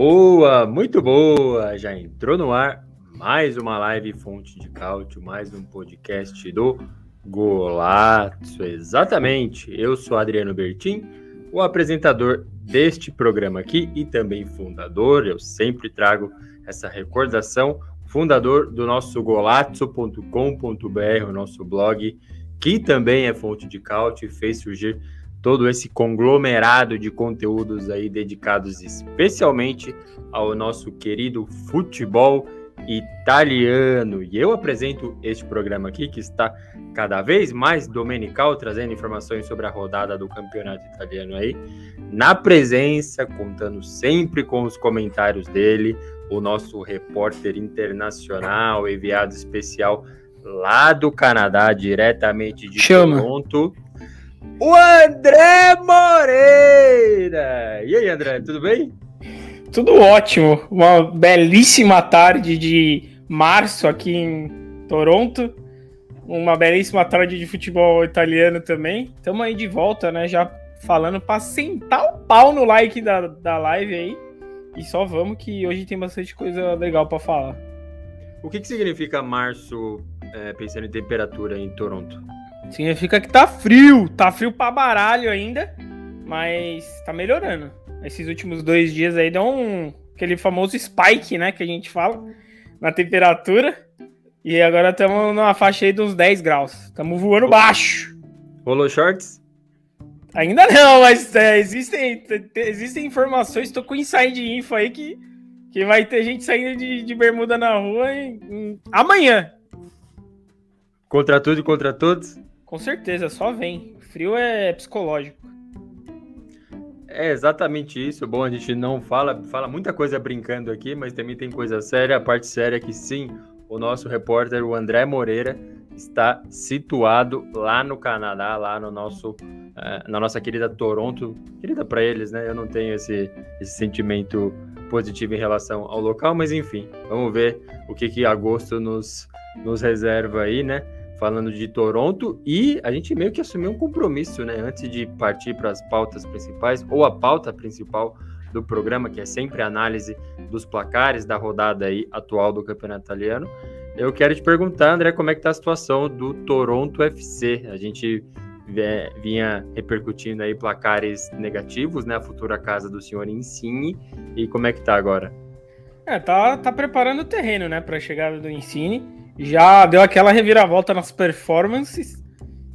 Boa, muito boa! Já entrou no ar mais uma live Fonte de Cálcio, mais um podcast do Golazzo. Exatamente, eu sou Adriano Bertin, o apresentador deste programa aqui e também fundador. Eu sempre trago essa recordação, fundador do nosso golazzo.com.br, o nosso blog, que também é fonte de cálcio e fez surgir todo esse conglomerado de conteúdos aí dedicados especialmente ao nosso querido futebol italiano. E eu apresento este programa aqui que está cada vez mais domenical, trazendo informações sobre a rodada do campeonato italiano aí, na presença, contando sempre com os comentários dele, o nosso repórter internacional, enviado especial lá do Canadá, diretamente de Chama. Toronto o André Moreira. E aí, André, tudo bem? Tudo ótimo. Uma belíssima tarde de março aqui em Toronto. Uma belíssima tarde de futebol italiano também. Estamos aí de volta, né? Já falando para sentar o pau no like da, da live aí. E só vamos que hoje tem bastante coisa legal para falar. O que, que significa março, é, pensando em temperatura em Toronto? Significa que tá frio, tá frio pra baralho ainda, mas tá melhorando. Esses últimos dois dias aí deu um aquele famoso spike, né, que a gente fala, na temperatura. E agora estamos numa faixa aí dos 10 graus. Estamos voando baixo. Rolou shorts? Ainda não, mas é, existem, existem informações, tô com inside info aí que, que vai ter gente saindo de, de bermuda na rua em, em, amanhã. Contra tudo e contra todos? Com certeza, só vem. Frio é psicológico. É exatamente isso. Bom, a gente não fala, fala muita coisa brincando aqui, mas também tem coisa séria. A parte séria é que sim, o nosso repórter, o André Moreira, está situado lá no Canadá, lá no nosso, uh, na nossa querida Toronto. Querida para eles, né? Eu não tenho esse, esse sentimento positivo em relação ao local, mas enfim, vamos ver o que, que agosto nos, nos reserva aí, né? Falando de Toronto e a gente meio que assumiu um compromisso, né? Antes de partir para as pautas principais, ou a pauta principal do programa, que é sempre a análise dos placares da rodada aí atual do Campeonato Italiano. Eu quero te perguntar, André, como é que tá a situação do Toronto FC? A gente vinha repercutindo aí placares negativos, né? A futura casa do senhor Insigne. E como é que tá agora? É, tá, tá preparando o terreno, né, para a chegada do Insigne já deu aquela reviravolta nas performances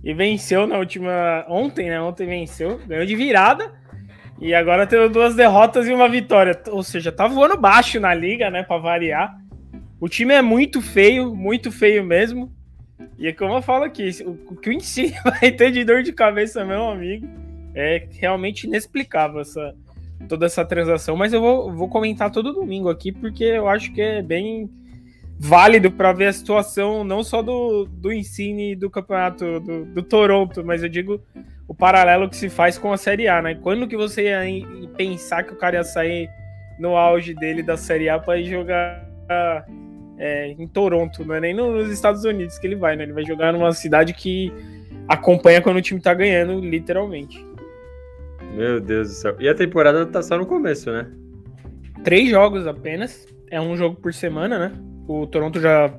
e venceu na última. Ontem, né? Ontem venceu, ganhou de virada. E agora teve duas derrotas e uma vitória. Ou seja, tá voando baixo na liga, né? Pra variar. O time é muito feio, muito feio mesmo. E é como eu falo aqui, o que o Ensino vai ter de dor de cabeça, meu amigo, é realmente inexplicável essa, toda essa transação. Mas eu vou, vou comentar todo domingo aqui, porque eu acho que é bem válido para ver a situação não só do, do Ensine do campeonato do, do, Toronto, mas eu digo o paralelo que se faz com a Série A, né? Quando que você ia pensar que o cara ia sair no auge dele da Série A para ir jogar é, em Toronto, não é nem nos Estados Unidos que ele vai, né? Ele vai jogar numa cidade que acompanha quando o time tá ganhando, literalmente. Meu Deus do céu. E a temporada tá só no começo, né? Três jogos apenas. É um jogo por semana, né? O Toronto já,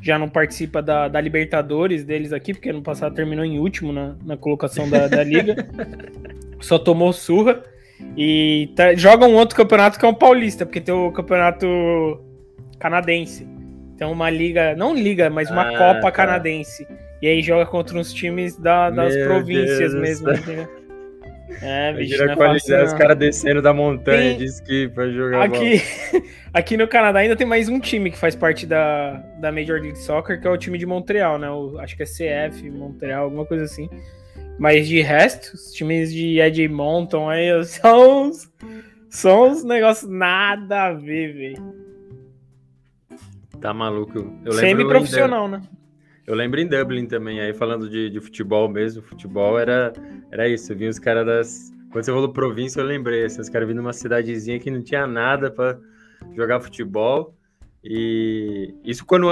já não participa da, da Libertadores deles aqui, porque ano passado terminou em último na, na colocação da, da liga. Só tomou surra. E tá, joga um outro campeonato que é o Paulista, porque tem o campeonato canadense. Tem uma liga, não liga, mas uma ah, Copa tá. canadense. E aí joga contra uns times da, das Meu províncias Deus mesmo. É, bicho, não é fácil, Os caras descendo da montanha tem... de esqui pra jogar aqui, aqui no Canadá ainda tem mais um time que faz parte da, da Major League Soccer, que é o time de Montreal, né? O, acho que é CF Montreal, alguma coisa assim. Mas de resto, os times de Edmonton aí são uns, são uns negócios nada a ver, velho. Tá maluco. Semi-profissional, né? Eu lembro em Dublin também, aí falando de, de futebol mesmo, futebol era, era isso, eu vi os caras das... Quando você falou província, eu lembrei, assim, os caras vindo numa cidadezinha que não tinha nada para jogar futebol, e isso quando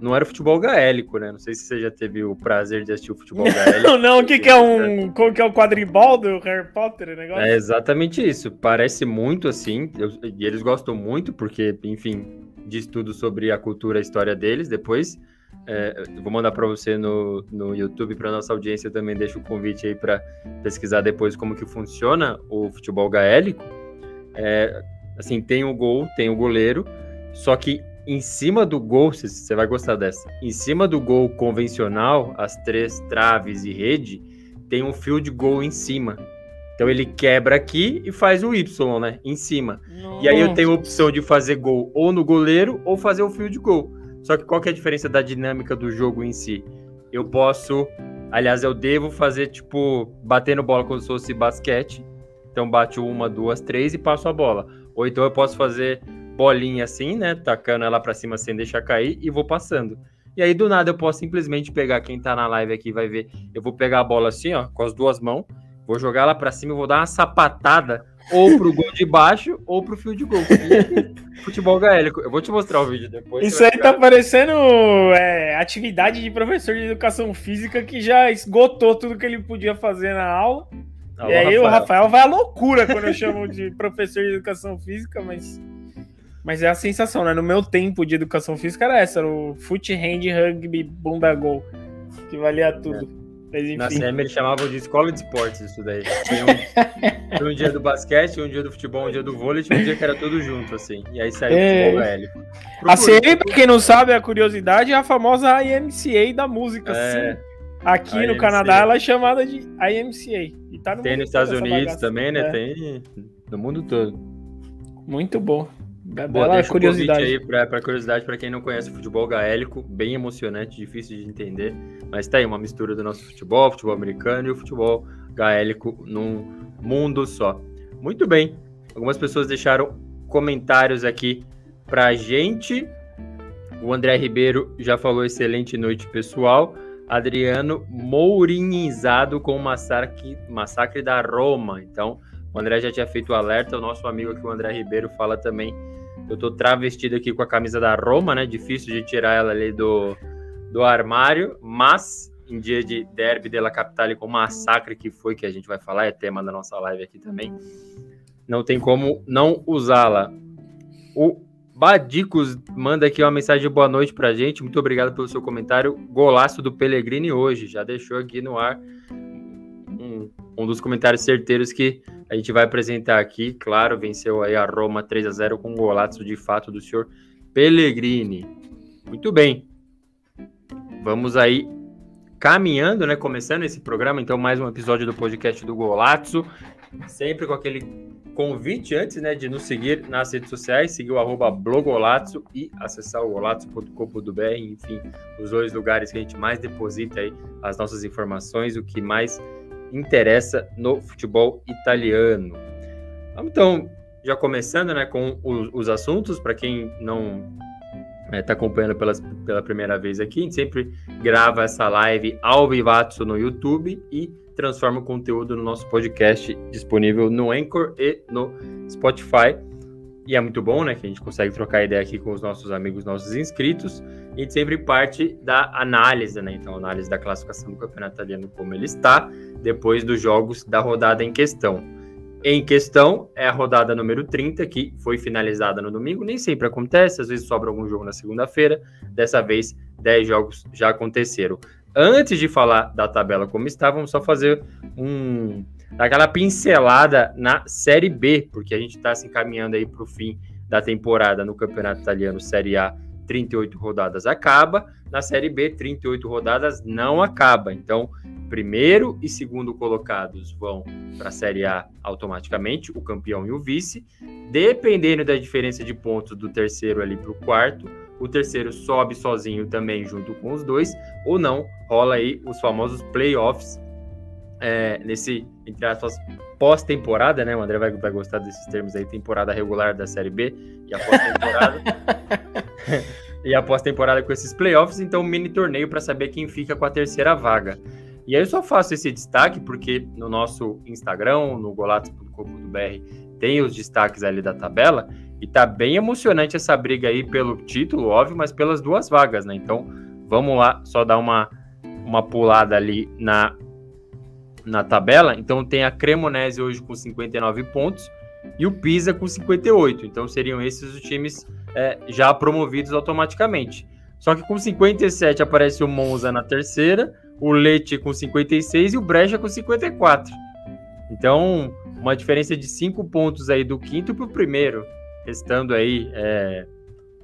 não era futebol gaélico, né? Não sei se você já teve o prazer de assistir o futebol gaélico. Não, não, o que, que é um. Como que é o quadribol do Harry Potter? Negócio? É exatamente isso. Parece muito assim. Eu, e eles gostam muito, porque, enfim, de estudo sobre a cultura e a história deles. Depois é, vou mandar para você no, no YouTube, para nossa audiência também deixo o convite aí para pesquisar depois como que funciona o futebol gaélico. É, assim, tem o gol, tem o goleiro, só que em cima do gol, você vai gostar dessa, em cima do gol convencional, as três traves e rede, tem um fio de gol em cima. Então ele quebra aqui e faz o Y, né? Em cima. Nossa. E aí eu tenho a opção de fazer gol ou no goleiro ou fazer o fio de gol. Só que qual que é a diferença da dinâmica do jogo em si? Eu posso, aliás, eu devo fazer tipo batendo bola como se fosse basquete. Então bate uma, duas, três e passo a bola. Ou então eu posso fazer bolinha assim, né? Tacando ela para cima sem deixar cair e vou passando. E aí do nada eu posso simplesmente pegar quem tá na live aqui vai ver. Eu vou pegar a bola assim, ó, com as duas mãos Vou jogar ela para cima e vou dar uma sapatada ou pro gol de baixo ou pro fio de gol. Futebol gaélico. Eu vou te mostrar o vídeo depois. Isso aí tá parecendo é, atividade de professor de educação física que já esgotou tudo que ele podia fazer na aula. Alô, e aí Rafael. o Rafael vai à loucura quando eu chamo de professor de educação física, mas mas é a sensação, né? No meu tempo de educação física era essa, era o foot, hand, rugby, bunda, gol, que valia tudo. É. Na SEMI eles chamavam de escola de esportes isso daí. Tinha um, um, dia do basquete, um dia do futebol, um dia do vôlei, tinha um dia que era tudo junto, assim. E aí saiu é... o futebol velho. A CM, pra quem não sabe, a curiosidade, é a famosa IMCA da música, é... Assim. Aqui IMCA. no Canadá ela é chamada de IMCA. E tá no Tem nos Estados Unidos também, né? É. Tem no mundo todo. Muito bom. Boa, deixa curiosidade. Um aí para curiosidade para quem não conhece o futebol gaélico, bem emocionante, difícil de entender, mas tá aí uma mistura do nosso futebol, futebol americano e o futebol gaélico num mundo só. Muito bem. Algumas pessoas deixaram comentários aqui pra gente. O André Ribeiro já falou excelente noite, pessoal. Adriano mourinizado com o massacre, massacre da Roma. Então, o André já tinha feito o alerta. O nosso amigo aqui, o André Ribeiro, fala também eu tô travestido aqui com a camisa da Roma, né? Difícil de tirar ela ali do, do armário, mas em dia de derby della Capitale com o massacre que foi, que a gente vai falar, é tema da nossa live aqui também, não tem como não usá-la. O Badicos manda aqui uma mensagem de boa noite pra gente, muito obrigado pelo seu comentário, golaço do Pellegrini hoje, já deixou aqui no ar um, dos comentários certeiros que a gente vai apresentar aqui, claro, venceu aí a Roma 3 a 0 com um golaço de fato do senhor Pellegrini. Muito bem. Vamos aí caminhando, né, começando esse programa, então mais um episódio do podcast do Golazzo, sempre com aquele convite antes, né, de nos seguir nas redes sociais, seguir o arroba blogolazzo e acessar o golazzo.com.br, enfim, os dois lugares que a gente mais deposita aí as nossas informações, o que mais interessa no futebol italiano. Então, já começando né, com os, os assuntos, para quem não está é, tá acompanhando pelas, pela primeira vez aqui, a gente sempre grava essa live ao vivato no YouTube e transforma o conteúdo no nosso podcast disponível no Anchor e no Spotify. E é muito bom, né? Que a gente consegue trocar ideia aqui com os nossos amigos, nossos inscritos. E a gente sempre parte da análise, né? Então, análise da classificação do campeonato italiano, como ele está, depois dos jogos da rodada em questão. Em questão é a rodada número 30, que foi finalizada no domingo. Nem sempre acontece, às vezes sobra algum jogo na segunda-feira. Dessa vez, 10 jogos já aconteceram. Antes de falar da tabela como está, vamos só fazer um aquela pincelada na Série B, porque a gente está se encaminhando aí para o fim da temporada no Campeonato Italiano Série A, 38 rodadas acaba, na Série B, 38 rodadas não acaba. Então, primeiro e segundo colocados vão para a Série A automaticamente, o campeão e o vice. Dependendo da diferença de pontos do terceiro ali para o quarto, o terceiro sobe sozinho também junto com os dois, ou não, rola aí os famosos playoffs é, nesse, entre aspas, pós-temporada, né? O André vai, vai gostar desses termos aí, temporada regular da Série B e a pós-temporada. e a pós-temporada com esses playoffs, então mini torneio para saber quem fica com a terceira vaga. E aí eu só faço esse destaque porque no nosso Instagram, no golatos.com.br, tem os destaques ali da tabela e tá bem emocionante essa briga aí pelo título, óbvio, mas pelas duas vagas, né? Então, vamos lá, só dar uma uma pulada ali na na tabela. Então tem a Cremonese hoje com 59 pontos e o Pisa com 58. Então seriam esses os times é, já promovidos automaticamente. Só que com 57 aparece o Monza na terceira, o Leite com 56 e o Brecha com 54. Então, uma diferença de 5 pontos aí do quinto para o primeiro, restando aí é,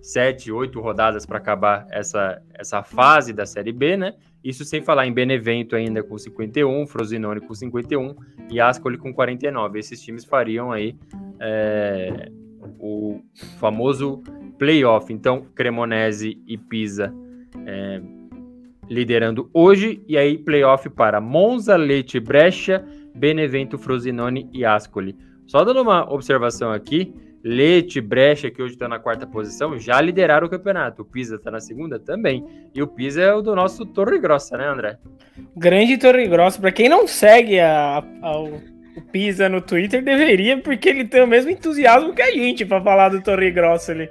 7, 8 rodadas para acabar essa, essa fase da Série B, né? Isso sem falar em Benevento ainda com 51, Frosinone com 51 e Ascoli com 49. Esses times fariam aí é, o famoso playoff. Então, Cremonese e Pisa é, liderando hoje. E aí, playoff para Monza, Leite, Brecha, Benevento, Frosinone e Ascoli. Só dando uma observação aqui, Leite, Brecha, que hoje está na quarta posição, já lideraram o campeonato. O Pisa está na segunda também. E o Pisa é o do nosso Torre Grossa, né, André? Grande Torre Grossa. Para quem não segue a, a, o Pisa no Twitter, deveria, porque ele tem o mesmo entusiasmo que a gente para falar do Torre Grossa ali.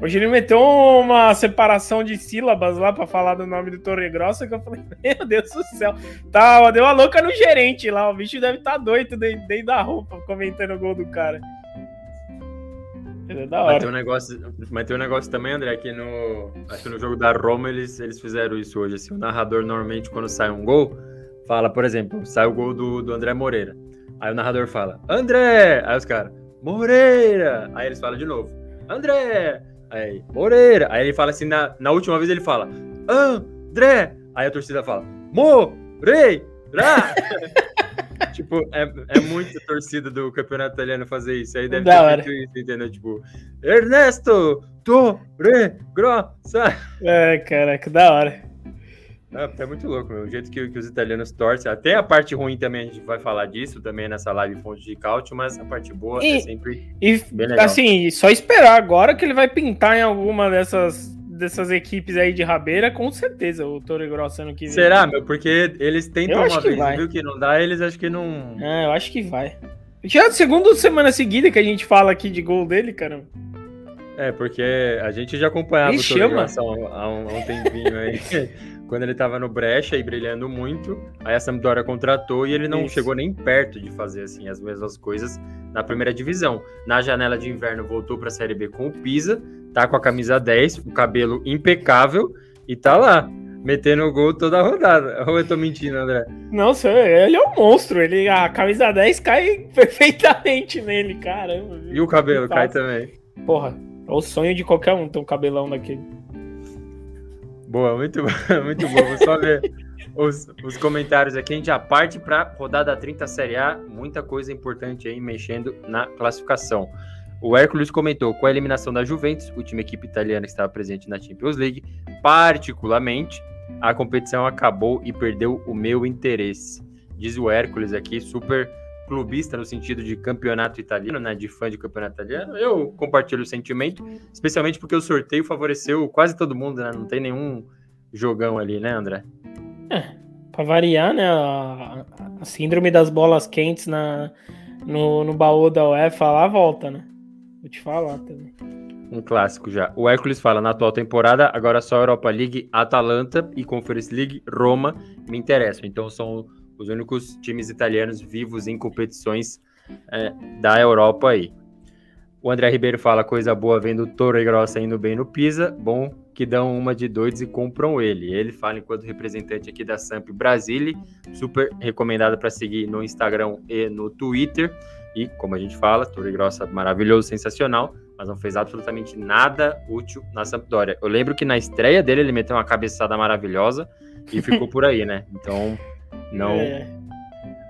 Hoje ele meteu uma separação de sílabas lá para falar do nome do Torre Grossa que eu falei, meu Deus do céu. Tá, deu uma louca no gerente lá. O bicho deve estar tá doido dentro da roupa comentando o gol do cara. É da hora. Mas tem um negócio, mas tem um negócio também, André, que no, acho que no jogo da Roma eles, eles fizeram isso hoje. Assim, o narrador normalmente quando sai um gol, fala, por exemplo, sai o gol do, do André Moreira. Aí o narrador fala, André! Aí os caras, Moreira! Aí eles falam de novo, André! Aí, Moreira! Aí ele fala assim, na, na última vez ele fala, André! Aí a torcida fala, Moreira! Tipo, é, é muito torcida do campeonato italiano fazer isso. Aí deve da ter feito isso, entendeu? Tipo, Ernesto Torre Grossa. É, caraca, da hora. É, é muito louco, meu. O jeito que, que, os italianos torcem. Até a parte ruim também, a gente vai falar disso também nessa live fonte de cálcio, mas a parte boa e, é sempre e, bem legal. Assim, só esperar agora que ele vai pintar em alguma dessas dessas equipes aí de rabeira, com certeza, o Toro Grosso ano que vem. Será, meu? Porque eles tentam uma vez, vai. viu que não dá, eles acho que não. É, eu acho que vai. Já é a segunda semana seguida que a gente fala aqui de gol dele, caramba. É, porque a gente já acompanhava o Toro Grosso há um, há um tempinho aí. quando ele estava no Brecha e brilhando muito, aí a Sampdoria contratou e ele não Isso. chegou nem perto de fazer assim as mesmas coisas na primeira divisão. Na janela de inverno voltou para a Série B com o Pisa, tá com a camisa 10, o cabelo impecável e tá lá, metendo o gol toda a rodada. Ou eu tô mentindo, André? Não, ele é um monstro, ele a camisa 10 cai perfeitamente nele, caramba. E o cabelo cai também. Porra, é o sonho de qualquer um ter um cabelão daquele. Boa, muito, muito bom. Vou só ver os, os comentários aqui. A gente já parte para rodada 30 Série A. Muita coisa importante aí mexendo na classificação. O Hércules comentou: com a eliminação da Juventus, última equipe italiana que estava presente na Champions League, particularmente, a competição acabou e perdeu o meu interesse. Diz o Hércules aqui, super clubista no sentido de campeonato italiano, né, de fã de campeonato italiano, eu compartilho o sentimento, especialmente porque o sorteio favoreceu quase todo mundo, né? Não tem nenhum jogão ali, né, André? É, pra variar, né, a, a síndrome das bolas quentes na, no, no baú da UEFA lá volta, né? Vou te falar também. Um clássico já. O Hércules fala, na atual temporada, agora só Europa League, Atalanta e Conference League, Roma me interessam. Então são os únicos times italianos vivos em competições é, da Europa aí. O André Ribeiro fala coisa boa vendo o Torre Grossa indo bem no Pisa, bom que dão uma de doidos e compram ele. Ele fala enquanto representante aqui da Samp Brasile, super recomendado para seguir no Instagram e no Twitter. E como a gente fala, Torre Grossa maravilhoso, sensacional, mas não fez absolutamente nada útil na Sampdoria. Eu lembro que na estreia dele ele meteu uma cabeçada maravilhosa e ficou por aí, né? Então não é.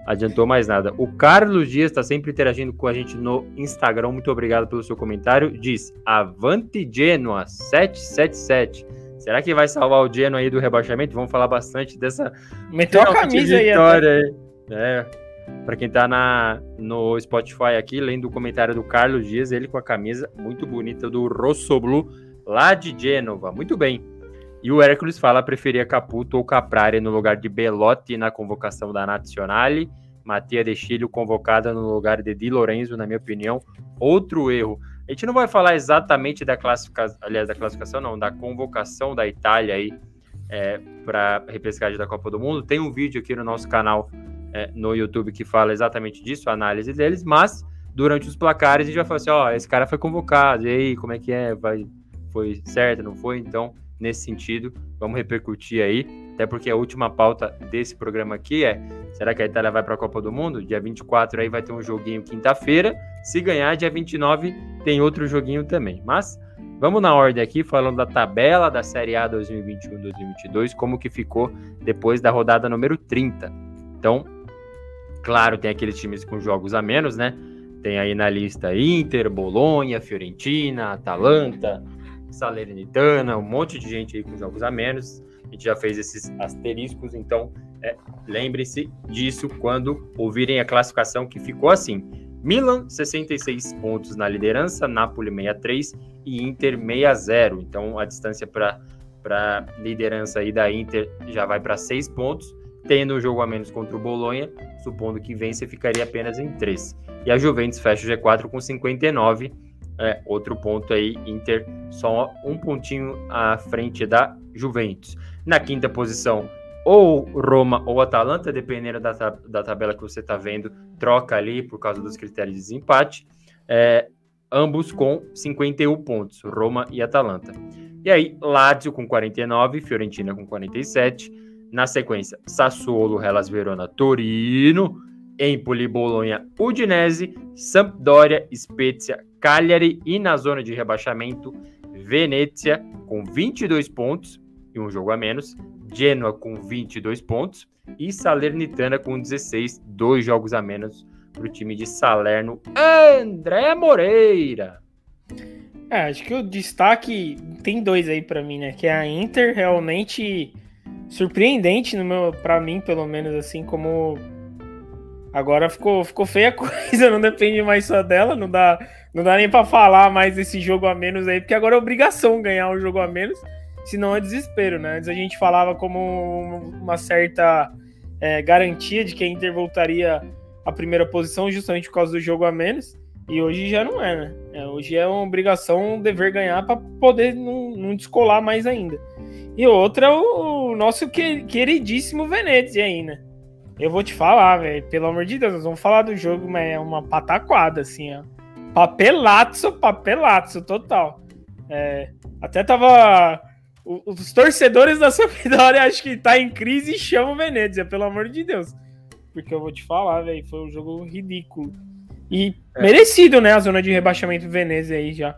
adiantou mais nada. O Carlos Dias está sempre interagindo com a gente no Instagram. Muito obrigado pelo seu comentário. Diz: Avante Genoa 777. Será que vai salvar o Genoa aí do rebaixamento? Vamos falar bastante dessa Meteu a camisa aí, aí. É, para quem tá na, no Spotify aqui, lendo o comentário do Carlos Dias, ele com a camisa muito bonita do Rosso Blu, lá de Gênova. Muito bem. E o Hércules fala preferia Caputo ou Caprari no lugar de Belotti na convocação da Nazionale. Matia de Chile convocada no lugar de Di Lorenzo, na minha opinião. Outro erro. A gente não vai falar exatamente da classificação, aliás, da classificação não, da convocação da Itália aí é, para repescagem da Copa do Mundo. Tem um vídeo aqui no nosso canal é, no YouTube que fala exatamente disso, a análise deles, mas durante os placares a gente vai falar assim, ó, esse cara foi convocado, e aí, como é que é? Vai, foi certo, não foi? Então, nesse sentido, vamos repercutir aí, até porque a última pauta desse programa aqui é, será que a Itália vai para a Copa do Mundo? Dia 24 aí vai ter um joguinho quinta-feira, se ganhar, dia 29 tem outro joguinho também, mas... Vamos na ordem aqui, falando da tabela da Série A 2021-2022, como que ficou depois da rodada número 30. Então, Claro, tem aqueles times com jogos a menos, né? Tem aí na lista Inter, Bolonha, Fiorentina, Atalanta, Salernitana, um monte de gente aí com jogos a menos. A gente já fez esses asteriscos, então é, lembre-se disso quando ouvirem a classificação que ficou assim. Milan, 66 pontos na liderança, Napoli 63 e Inter 60. Então a distância para a liderança aí da Inter já vai para 6 pontos tendo um jogo a menos contra o Bolonha, supondo que vence, ficaria apenas em 3. E a Juventus fecha o G4 com 59. É, outro ponto aí, Inter só um pontinho à frente da Juventus. Na quinta posição, ou Roma ou Atalanta, dependendo da, da tabela que você está vendo, troca ali por causa dos critérios de desempate. É, ambos com 51 pontos, Roma e Atalanta. E aí, Lazio com 49, Fiorentina com 47, na sequência, Sassuolo, Hellas Verona, Torino, Empoli, Bolonha, Udinese, Sampdoria, Spezia, Cagliari e na zona de rebaixamento, Venezia com 22 pontos e um jogo a menos, Genoa com 22 pontos e Salernitana com 16, dois jogos a menos para o time de Salerno, André Moreira. É, acho que o destaque tem dois aí para mim, né? Que é a Inter realmente surpreendente no meu, para mim, pelo menos assim, como agora ficou, ficou feia a coisa, não depende mais só dela, não dá, não dá nem para falar mais desse jogo a menos aí, porque agora é obrigação ganhar um jogo a menos, senão é desespero, né? Antes a gente falava como uma certa é, garantia de que a Inter voltaria à primeira posição justamente por causa do jogo a menos. E hoje já não é, né? É, hoje é uma obrigação, um dever ganhar para poder não, não descolar mais ainda. E outra é o, o nosso queridíssimo Venezia aí, né? Eu vou te falar, velho, pelo amor de Deus, nós vamos falar do jogo, mas é uma pataquada, assim, ó. Papelaço, papelaço, total. É, até tava. Os torcedores da Sampdoria acho que tá em crise e chamam o Venezia, pelo amor de Deus. Porque eu vou te falar, velho, foi um jogo ridículo. E é. merecido, né, a zona de rebaixamento Venezia aí já.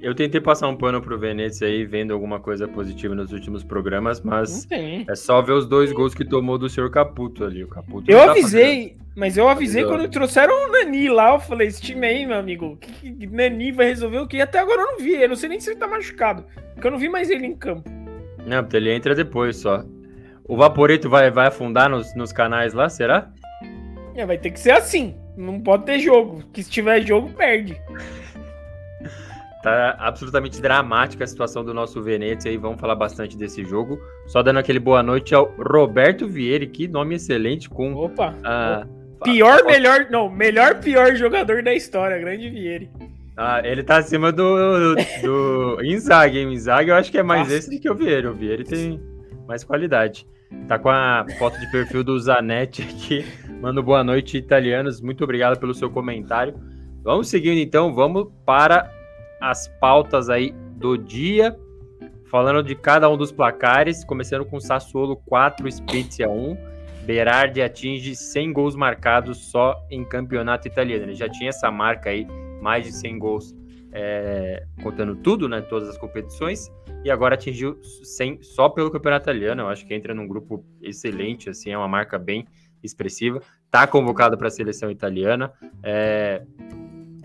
Eu tentei passar um pano pro Venezia aí, vendo alguma coisa positiva nos últimos programas, mas é só ver os dois gols que tomou do senhor Caputo ali. O Caputo eu avisei, mas eu avisei quando trouxeram o Nani lá. Eu falei: esse time aí, meu amigo, que, que Nani vai resolver o quê? Até agora eu não vi. Eu não sei nem se ele tá machucado, porque eu não vi mais ele em campo. Não, porque ele entra depois só. O Vaporeto vai, vai afundar nos, nos canais lá, será? É, vai ter que ser assim. Não pode ter jogo. Que se tiver jogo, perde. Tá absolutamente dramática a situação do nosso Venezia e vamos falar bastante desse jogo. Só dando aquele boa noite ao Roberto Vieira, que nome excelente com. Opa! A, pior, melhor. Não, melhor, pior jogador da história, grande Vieira. Ah, ele tá acima do, do, do Inzaghi, hein? O Inzaghi eu acho que é mais Nossa. esse do que o Vieira. O Vieira tem mais qualidade. Tá com a foto de perfil do Zanetti aqui. Manda boa noite, italianos. Muito obrigado pelo seu comentário. Vamos seguindo então, vamos para as pautas aí do dia, falando de cada um dos placares, começando com Sassuolo 4, Spezia 1. Berardi atinge 100 gols marcados só em campeonato italiano. Ele já tinha essa marca aí, mais de 100 gols, é, contando tudo, né, todas as competições, e agora atingiu 100 só pelo campeonato italiano. Eu acho que entra num grupo excelente, assim, é uma marca bem expressiva. Tá convocado para a seleção italiana, é,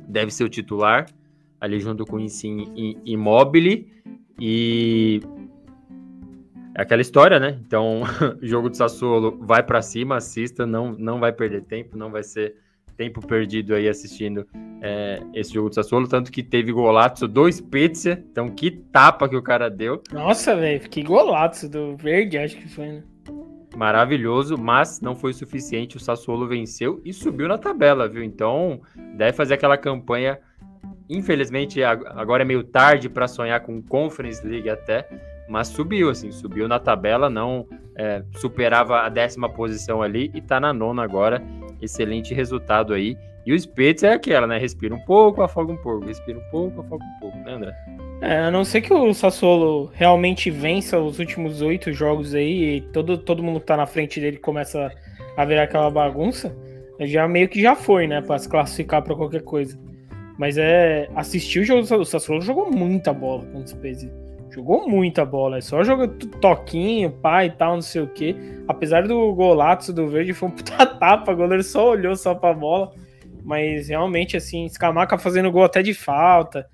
deve ser o titular ali junto com o Insigne Immobile. E é aquela história, né? Então, o jogo do Sassuolo vai para cima, assista, não, não vai perder tempo, não vai ser tempo perdido aí assistindo é, esse jogo do Sassuolo, tanto que teve golaço do Spezia, então que tapa que o cara deu. Nossa, velho, que golaço do Verde, acho que foi, né? Maravilhoso, mas não foi suficiente, o Sassuolo venceu e subiu na tabela, viu? Então, deve fazer aquela campanha, infelizmente agora é meio tarde para sonhar com Conference League até, mas subiu, assim, subiu na tabela, não é, superava a décima posição ali e tá na nona agora. Excelente resultado aí. E o Spitz é aquela, né? Respira um pouco, afoga um pouco, respira um pouco, afoga um pouco, né, André? É, a não ser que o Sassuolo realmente vença os últimos oito jogos aí e todo, todo mundo que tá na frente dele começa a virar aquela bagunça, já meio que já foi, né? Pra se classificar para qualquer coisa. Mas é. Assistir o jogo do Sassuolo jogou muita bola com o Spezia. Jogou muita bola, é só joga toquinho, pai e tal, não sei o que. Apesar do golaço do Verde, foi um puta tapa, o goleiro só olhou só pra bola. Mas realmente, assim, Scamaca fazendo gol até de falta.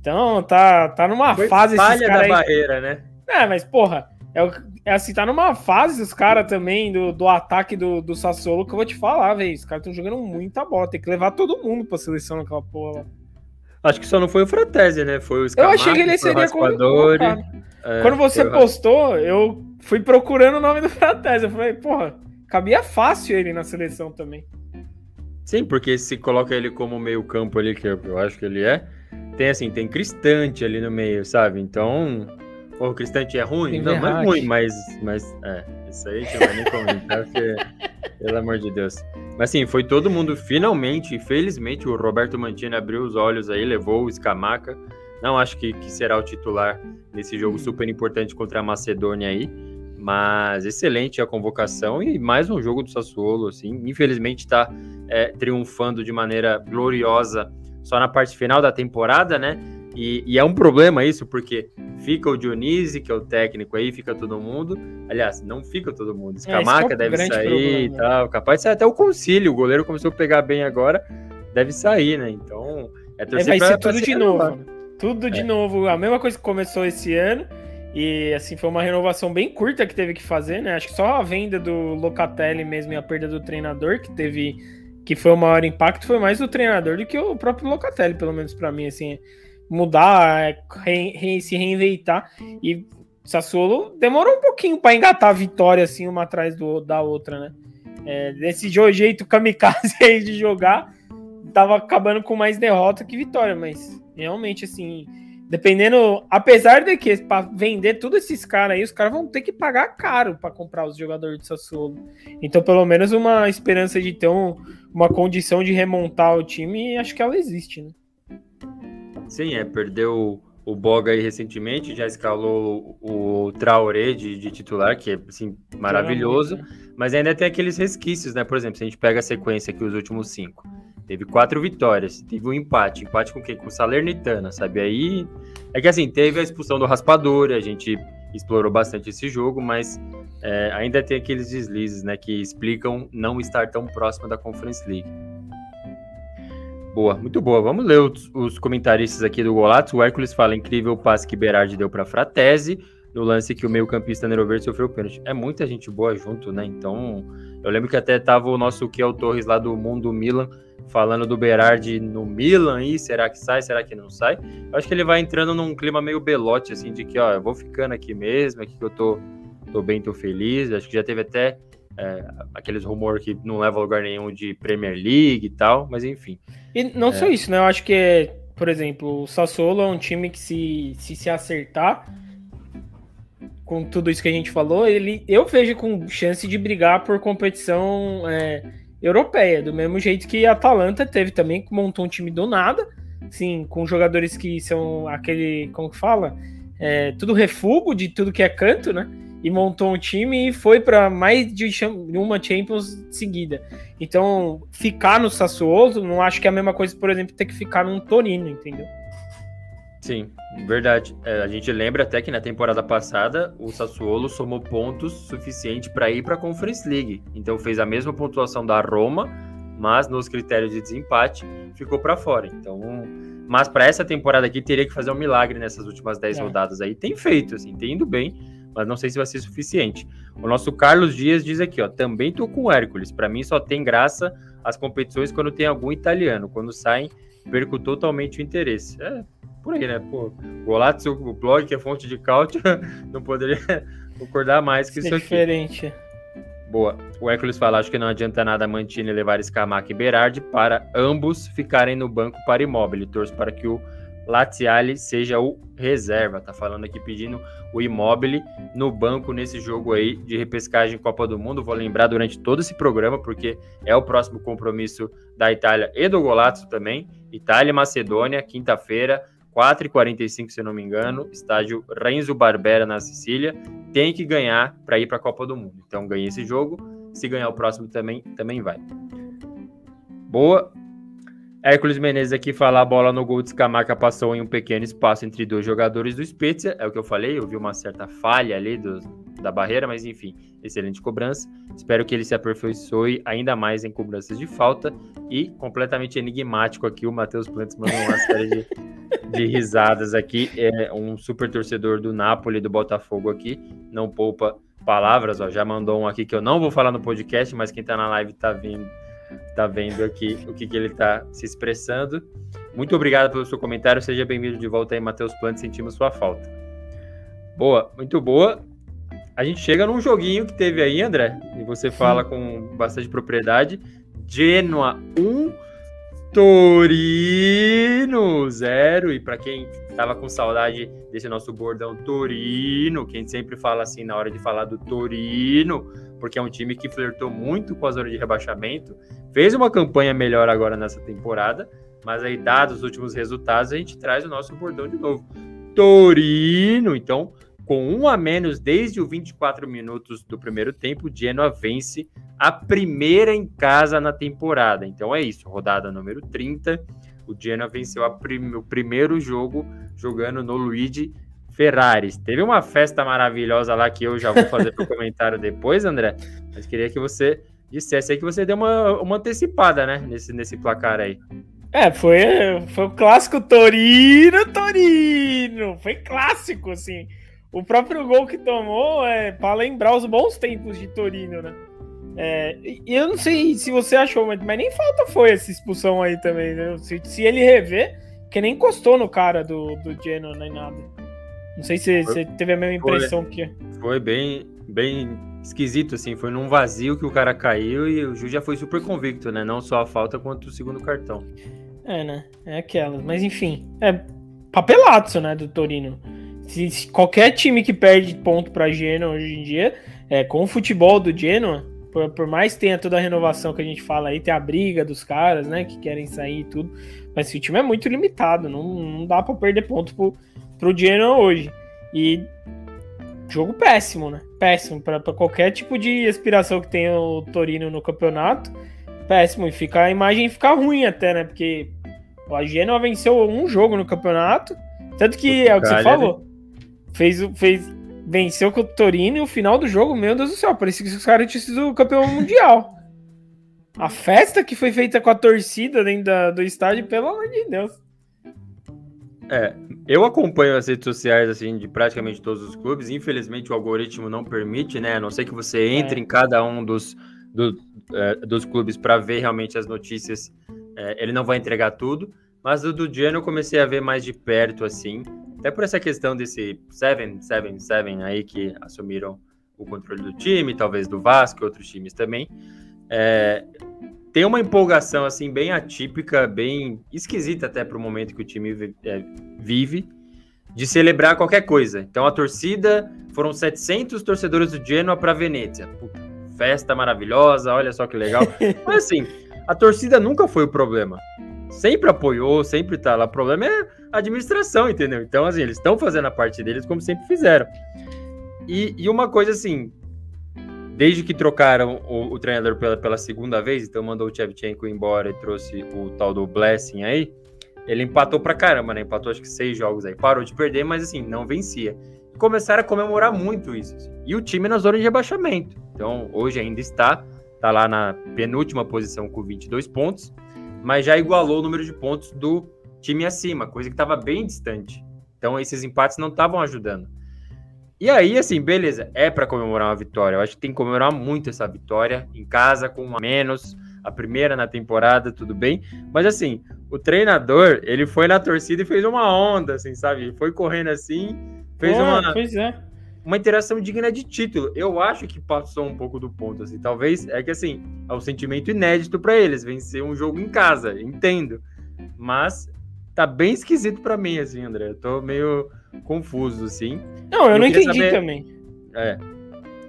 Então, tá, tá numa foi fase. Falha da aí... barreira, né? É, mas porra, é, é assim, tá numa fase os caras também do, do ataque do, do Sassuolo que eu vou te falar, velho. Os caras estão jogando muita bola. Tem que levar todo mundo pra seleção naquela porra lá. Acho que só não foi o Fratese, né? Foi o Scamaca, Eu achei que ele seria como é, Quando você postou, eu fui procurando o nome do Fratese. Eu falei, porra, cabia fácil ele na seleção também. Sim, porque se coloca ele como meio campo ali, que eu acho que ele é, tem assim, tem Cristante ali no meio, sabe? Então, o Cristante é ruim? Tem não, não é ruim, mas, mas é, isso aí que eu nem comentar, porque, pelo amor de Deus. Mas assim, foi todo mundo finalmente, felizmente, o Roberto Mantini abriu os olhos aí, levou o Scamaca. Não acho que, que será o titular nesse jogo super importante contra a Macedônia aí. Mas excelente a convocação e mais um jogo do Sassuolo, assim. Infelizmente está é, triunfando de maneira gloriosa só na parte final da temporada, né? E, e, é um problema isso, porque fica o Dionísio, que é o técnico aí, fica todo mundo. Aliás, não fica todo mundo. Escamaca é, é deve sair problema. e tal. Capaz de sair até o concílio. O goleiro começou a pegar bem agora, deve sair, né? Então, é torcer é, Vai ser tudo de novo. Né? Tudo de é. novo. A mesma coisa que começou esse ano. E assim, foi uma renovação bem curta que teve que fazer, né? Acho que só a venda do Locatelli mesmo e a perda do treinador que teve que foi o maior impacto foi mais o treinador do que o próprio Locatelli, pelo menos para mim, assim mudar, é, re, re, se reinventar. E Sassuolo demorou um pouquinho para engatar a vitória assim uma atrás do, da outra, né? É, desse jeito kamikaze aí de jogar, tava acabando com mais derrota que vitória, mas realmente assim, dependendo, apesar de que para vender todos esses caras aí, os caras vão ter que pagar caro para comprar os jogadores de Sassuolo. Então, pelo menos uma esperança de ter um, uma condição de remontar o time, acho que ela existe, né? Sim, é, perdeu o Boga aí recentemente, já escalou o Traoré de, de titular, que é assim, maravilhoso, mas ainda tem aqueles resquícios, né? Por exemplo, se a gente pega a sequência aqui, os últimos cinco, teve quatro vitórias, teve um empate, empate com quem? Com o Salernitana, sabe? Aí é que assim, teve a expulsão do Raspador, a gente explorou bastante esse jogo, mas é, ainda tem aqueles deslizes, né, que explicam não estar tão próximo da Conference League. Boa, muito boa. Vamos ler os, os comentaristas aqui do Golatos. O Hércules fala: incrível passe que Berardi deu para Fratese. No lance que o meio-campista Nerover sofreu pênalti. É muita gente boa junto, né? Então, eu lembro que até tava o nosso Kiel Torres lá do Mundo Milan falando do Berardi no Milan aí, será que sai, será que não sai? Eu acho que ele vai entrando num clima meio belote, assim, de que, ó, eu vou ficando aqui mesmo, aqui que eu tô, tô bem, tô feliz. Acho que já teve até é, aqueles rumores que não leva a lugar nenhum de Premier League e tal, mas enfim. E não é. só isso, né? Eu acho que, por exemplo, o Sassuolo é um time que se se, se acertar com tudo isso que a gente falou, ele eu vejo com chance de brigar por competição é, europeia, do mesmo jeito que a Atalanta teve também, que montou um time do nada, sim, com jogadores que são aquele, como que fala? É, tudo refugo de tudo que é canto, né? E montou um time e foi para mais de uma Champions seguida. Então, ficar no Sassuolo, não acho que é a mesma coisa, por exemplo, ter que ficar num Torino, entendeu? Sim, verdade. É, a gente lembra até que na temporada passada o Sassuolo somou pontos suficiente para ir para a Conference League. Então fez a mesma pontuação da Roma, mas nos critérios de desempate ficou para fora. Então, mas para essa temporada aqui teria que fazer um milagre nessas últimas 10 é. rodadas aí. Tem feito, assim, tem indo bem mas não sei se vai ser suficiente. O nosso Carlos Dias diz aqui, ó, também tô com o Hércules. Para mim só tem graça as competições quando tem algum italiano. Quando saem, perco totalmente o interesse. É, por aí, né? Pô, Golazzo, o blog que é fonte de cálcio, não poderia concordar mais que isso, isso é diferente. Boa. O Hércules fala, acho que não adianta nada Mantini levar Scamaca e Berardi para ambos ficarem no banco para imóvel. Torço para que o Laziale seja o reserva. Tá falando aqui pedindo o Immobile no banco nesse jogo aí de repescagem Copa do Mundo. Vou lembrar durante todo esse programa, porque é o próximo compromisso da Itália e do Golazzo também. Itália e Macedônia, quinta-feira, 4h45, se não me engano, estádio Renzo Barbera na Sicília. Tem que ganhar para ir para a Copa do Mundo. Então ganha esse jogo. Se ganhar o próximo também, também vai. Boa. Hércules Menezes aqui fala a bola no gol de Scamaca passou em um pequeno espaço entre dois jogadores do Spezia, é o que eu falei, eu vi uma certa falha ali do, da barreira, mas enfim, excelente cobrança. Espero que ele se aperfeiçoe ainda mais em cobranças de falta. E completamente enigmático aqui o Matheus Plantes mandou uma série de, de risadas aqui, é um super torcedor do Napoli, do Botafogo aqui, não poupa palavras, ó, já mandou um aqui que eu não vou falar no podcast, mas quem tá na live tá vindo tá vendo aqui o que, que ele tá se expressando. Muito obrigado pelo seu comentário. Seja bem-vindo de volta aí, Matheus Plantes. Sentimos sua falta. Boa, muito boa. A gente chega num joguinho que teve aí, André, e você fala com bastante propriedade. Genoa 1, Torino 0. E para quem tava com saudade desse nosso bordão Torino, que a gente sempre fala assim na hora de falar do Torino, porque é um time que flertou muito com a zona de rebaixamento, fez uma campanha melhor agora nessa temporada, mas aí, dados os últimos resultados, a gente traz o nosso bordão de novo. Torino, então, com um a menos desde os 24 minutos do primeiro tempo, Genoa vence a primeira em casa na temporada. Então é isso, rodada número 30. O Genoa venceu prim o primeiro jogo jogando no Luigi Ferraris. Teve uma festa maravilhosa lá que eu já vou fazer o comentário depois, André. Mas queria que você dissesse aí que você deu uma, uma antecipada, né? Nesse, nesse placar aí. É, foi, foi o clássico Torino, Torino. Foi clássico, assim. O próprio gol que tomou é para lembrar os bons tempos de Torino, né? É, e eu não sei se você achou, mas, mas nem falta foi essa expulsão aí também, né? Se, se ele rever, que nem encostou no cara do, do Genoa nem nada. Não sei se você teve a mesma impressão foi, que. Foi bem, bem esquisito, assim. Foi num vazio que o cara caiu e o Ju já foi super convicto, né? Não só a falta quanto o segundo cartão. É, né? É aquelas. Mas enfim, é papelato, né, do Torino. Se, se qualquer time que perde ponto pra Genoa hoje em dia, é, com o futebol do Genoa, por, por, mais que tenha toda a renovação que a gente fala aí, tem a briga dos caras, né, que querem sair e tudo, mas esse time é muito limitado, não, não dá para perder ponto pro, pro Genoa hoje. E jogo péssimo, né? Péssimo para qualquer tipo de aspiração que tenha o Torino no campeonato. Péssimo. E fica, a imagem fica ruim até, né? Porque a Genoa venceu um jogo no campeonato. Tanto que é o que você falou. Fez, fez, venceu com o Torino e o final do jogo, meu Deus do céu, parecia que os caras tinham sido campeão mundial. A festa que foi feita com a torcida dentro da, do estádio, pelo amor de Deus. É, eu acompanho as redes sociais assim de praticamente todos os clubes. Infelizmente o algoritmo não permite, né? A não ser que você entre é. em cada um dos, do, é, dos clubes para ver realmente as notícias. É, ele não vai entregar tudo. Mas o do Genoa eu comecei a ver mais de perto, assim. Até por essa questão desse 7-7-7 aí que assumiram o controle do time, talvez do Vasco e outros times também. É, tem uma empolgação assim bem atípica, bem esquisita até para o momento que o time é, vive, de celebrar qualquer coisa. Então a torcida foram 700 torcedores do Genoa para Venezia. Puta, festa maravilhosa, olha só que legal. Mas assim, a torcida nunca foi o problema. Sempre apoiou, sempre tá lá. O problema é a administração, entendeu? Então, assim, eles estão fazendo a parte deles como sempre fizeram. E, e uma coisa assim, desde que trocaram o, o treinador pela, pela, segunda vez, então mandou o Chevchenko embora e trouxe o tal do Blessing aí, ele empatou pra caramba, né? Empatou acho que seis jogos aí. Parou de perder, mas assim, não vencia. Começaram a comemorar muito isso. Assim. E o time na zona de rebaixamento. Então, hoje ainda está, tá lá na penúltima posição com 22 pontos, mas já igualou o número de pontos do time acima, coisa que estava bem distante. Então, esses empates não estavam ajudando. E aí, assim, beleza, é para comemorar uma vitória. Eu acho que tem que comemorar muito essa vitória em casa, com uma menos, a primeira na temporada, tudo bem. Mas assim, o treinador, ele foi na torcida e fez uma onda, assim, sabe? Foi correndo assim, fez uma. Pois é. Uma interação digna de título. Eu acho que passou um pouco do ponto, assim. Talvez é que assim, é um sentimento inédito para eles, vencer um jogo em casa, entendo. Mas tá bem esquisito para mim, assim, André. Eu tô meio confuso, assim. Não, eu, eu não entendi saber... também. É.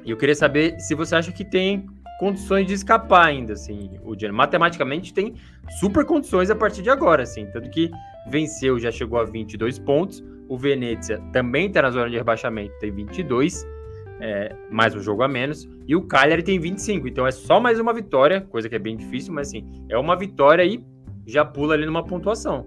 E eu queria saber se você acha que tem condições de escapar ainda, assim, o Genoa. Matematicamente tem super condições a partir de agora, assim. Tanto que venceu, já chegou a 22 pontos. O Venezia também está na zona de rebaixamento, tem 22, é, mais um jogo a menos. E o Cagliari tem 25, então é só mais uma vitória, coisa que é bem difícil, mas assim, é uma vitória e já pula ali numa pontuação.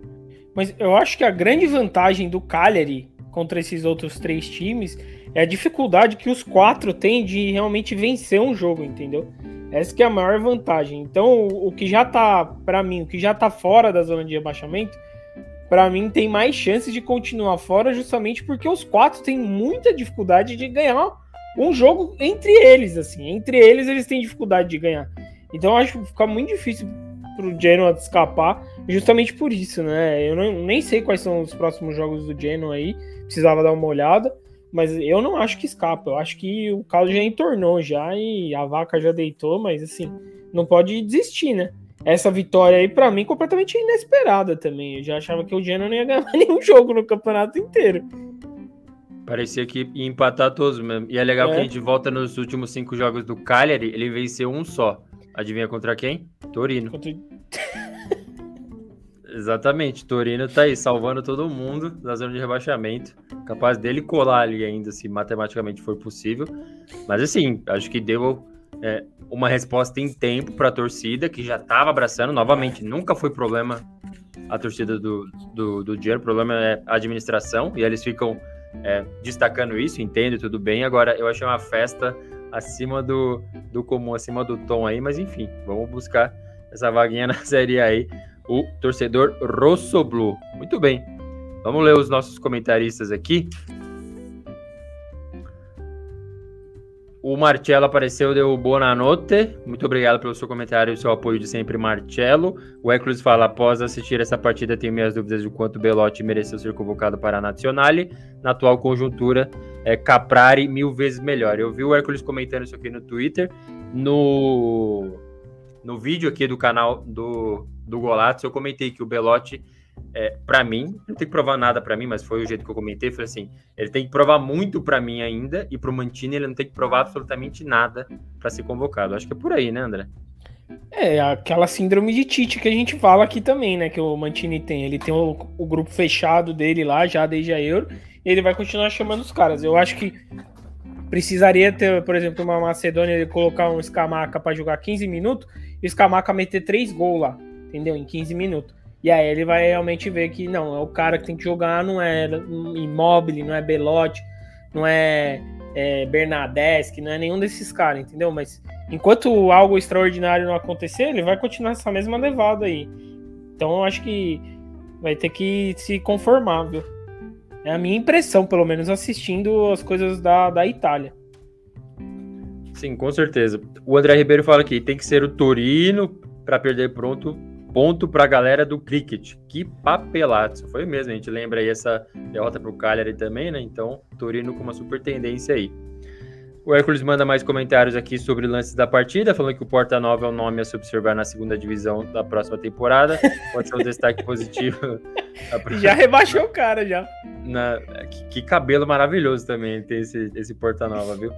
Mas eu acho que a grande vantagem do Cagliari contra esses outros três times é a dificuldade que os quatro têm de realmente vencer um jogo, entendeu? Essa que é a maior vantagem. Então, o que já tá, para mim, o que já tá fora da zona de rebaixamento, para mim tem mais chances de continuar fora justamente porque os quatro têm muita dificuldade de ganhar um jogo entre eles, assim. Entre eles, eles têm dificuldade de ganhar. Então, acho que fica muito difícil pro Genoa escapar, justamente por isso, né? Eu não, nem sei quais são os próximos jogos do Genoa aí, precisava dar uma olhada, mas eu não acho que escapa. Eu acho que o caldo já entornou já e a vaca já deitou, mas assim, não pode desistir, né? Essa vitória aí, para mim, completamente inesperada também. Eu já achava que o Genoa não ia ganhar nenhum jogo no campeonato inteiro. Parecia que ia empatar todos mesmo. E é legal é. que a gente volta nos últimos cinco jogos do Cagliari, ele venceu um só. Adivinha contra quem? Torino. Contra... Exatamente, Torino tá aí salvando todo mundo da zona de rebaixamento. Capaz dele colar ali ainda, se matematicamente for possível. Mas assim, acho que deu é, uma resposta em tempo para a torcida, que já estava abraçando. Novamente, nunca foi problema a torcida do, do, do dinheiro, o problema é a administração, e eles ficam é, destacando isso, entendo, tudo bem. Agora, eu achei uma festa acima do, do comum, acima do tom aí, mas enfim, vamos buscar essa vaguinha na série aí, o torcedor Rosso Blue. Muito bem, vamos ler os nossos comentaristas aqui. O Marcelo apareceu, deu boa noite. Muito obrigado pelo seu comentário e seu apoio de sempre, Marcelo. O Eclus fala: após assistir essa partida, tenho minhas dúvidas de quanto Belotti mereceu ser convocado para a Nazionale. Na atual conjuntura, é Caprari mil vezes melhor. Eu vi o Hércules comentando isso aqui no Twitter. No, no vídeo aqui do canal do, do Golatos, eu comentei que o Belotti é, para mim, não tem que provar nada para mim, mas foi o jeito que eu comentei, foi assim, ele tem que provar muito para mim ainda e pro Mantini ele não tem que provar absolutamente nada para ser convocado. Acho que é por aí, né, André? É, aquela síndrome de Tite que a gente fala aqui também, né, que o Mantini tem. Ele tem o, o grupo fechado dele lá já desde a Euro e ele vai continuar chamando os caras. Eu acho que precisaria ter, por exemplo, uma Macedônia ele colocar um Scamaca para jogar 15 minutos e o Scamaca meter 3 gols lá, entendeu? Em 15 minutos. E aí ele vai realmente ver que não, é o cara que tem que jogar, não é Immobile, não é Belotti, não é, é Bernadeschi, não é nenhum desses caras, entendeu? Mas enquanto algo extraordinário não acontecer, ele vai continuar essa mesma levada aí. Então eu acho que vai ter que se conformar, viu? É a minha impressão, pelo menos assistindo as coisas da, da Itália. Sim, com certeza. O André Ribeiro fala aqui, tem que ser o Torino para perder pronto ponto para a galera do cricket. Que papelato. Foi mesmo, a gente lembra aí essa derrota para o Cagliari também, né? Então, Torino com uma super tendência aí. O Hércules manda mais comentários aqui sobre lances da partida, falando que o Porta Nova é um nome a se observar na segunda divisão da próxima temporada. Pode ser um destaque positivo. já rebaixou o cara, já. Na... Que, cabelo maravilhoso também ter esse, esse Porta Nova, viu?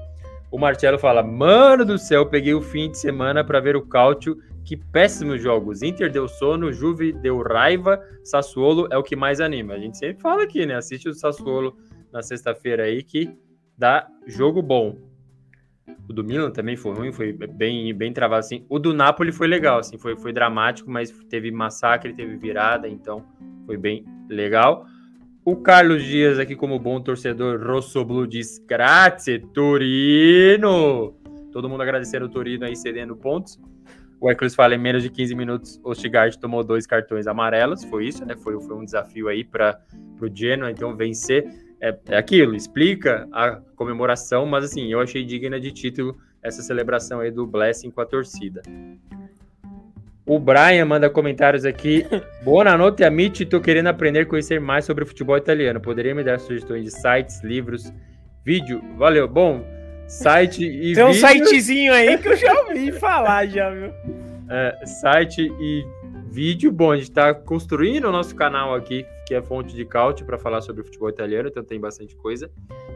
O Marcelo fala: Mano do céu, peguei o fim de semana para ver o Cáutio que péssimos jogos. Inter deu sono, Juve deu raiva, Sassuolo é o que mais anima. A gente sempre fala aqui, né? Assiste o Sassuolo na sexta-feira aí que dá jogo bom. O do Milan também foi ruim, foi bem, bem travado assim. O do Napoli foi legal, assim, foi, foi dramático, mas teve massacre, teve virada, então foi bem legal. O Carlos Dias aqui como bom torcedor Rossoblu diz grazie Torino. Todo mundo agradecendo o Torino aí cedendo pontos. O Hércules fala em menos de 15 minutos, o Stigard tomou dois cartões amarelos, foi isso, né? Foi, foi um desafio aí para o Genoa, então vencer é, é aquilo, explica a comemoração, mas assim, eu achei digna de título essa celebração aí do Blessing com a torcida. O Brian manda comentários aqui. Boa noite, amici. Tô querendo aprender a conhecer mais sobre o futebol italiano. Poderia me dar sugestões de sites, livros, vídeo? Valeu. Bom, site e Tem um sitezinho aí que eu já ouvi falar já, viu? É, site e vídeo. Bom, a gente tá construindo o nosso canal aqui, que é fonte de caute para falar sobre o futebol italiano, então tem bastante coisa.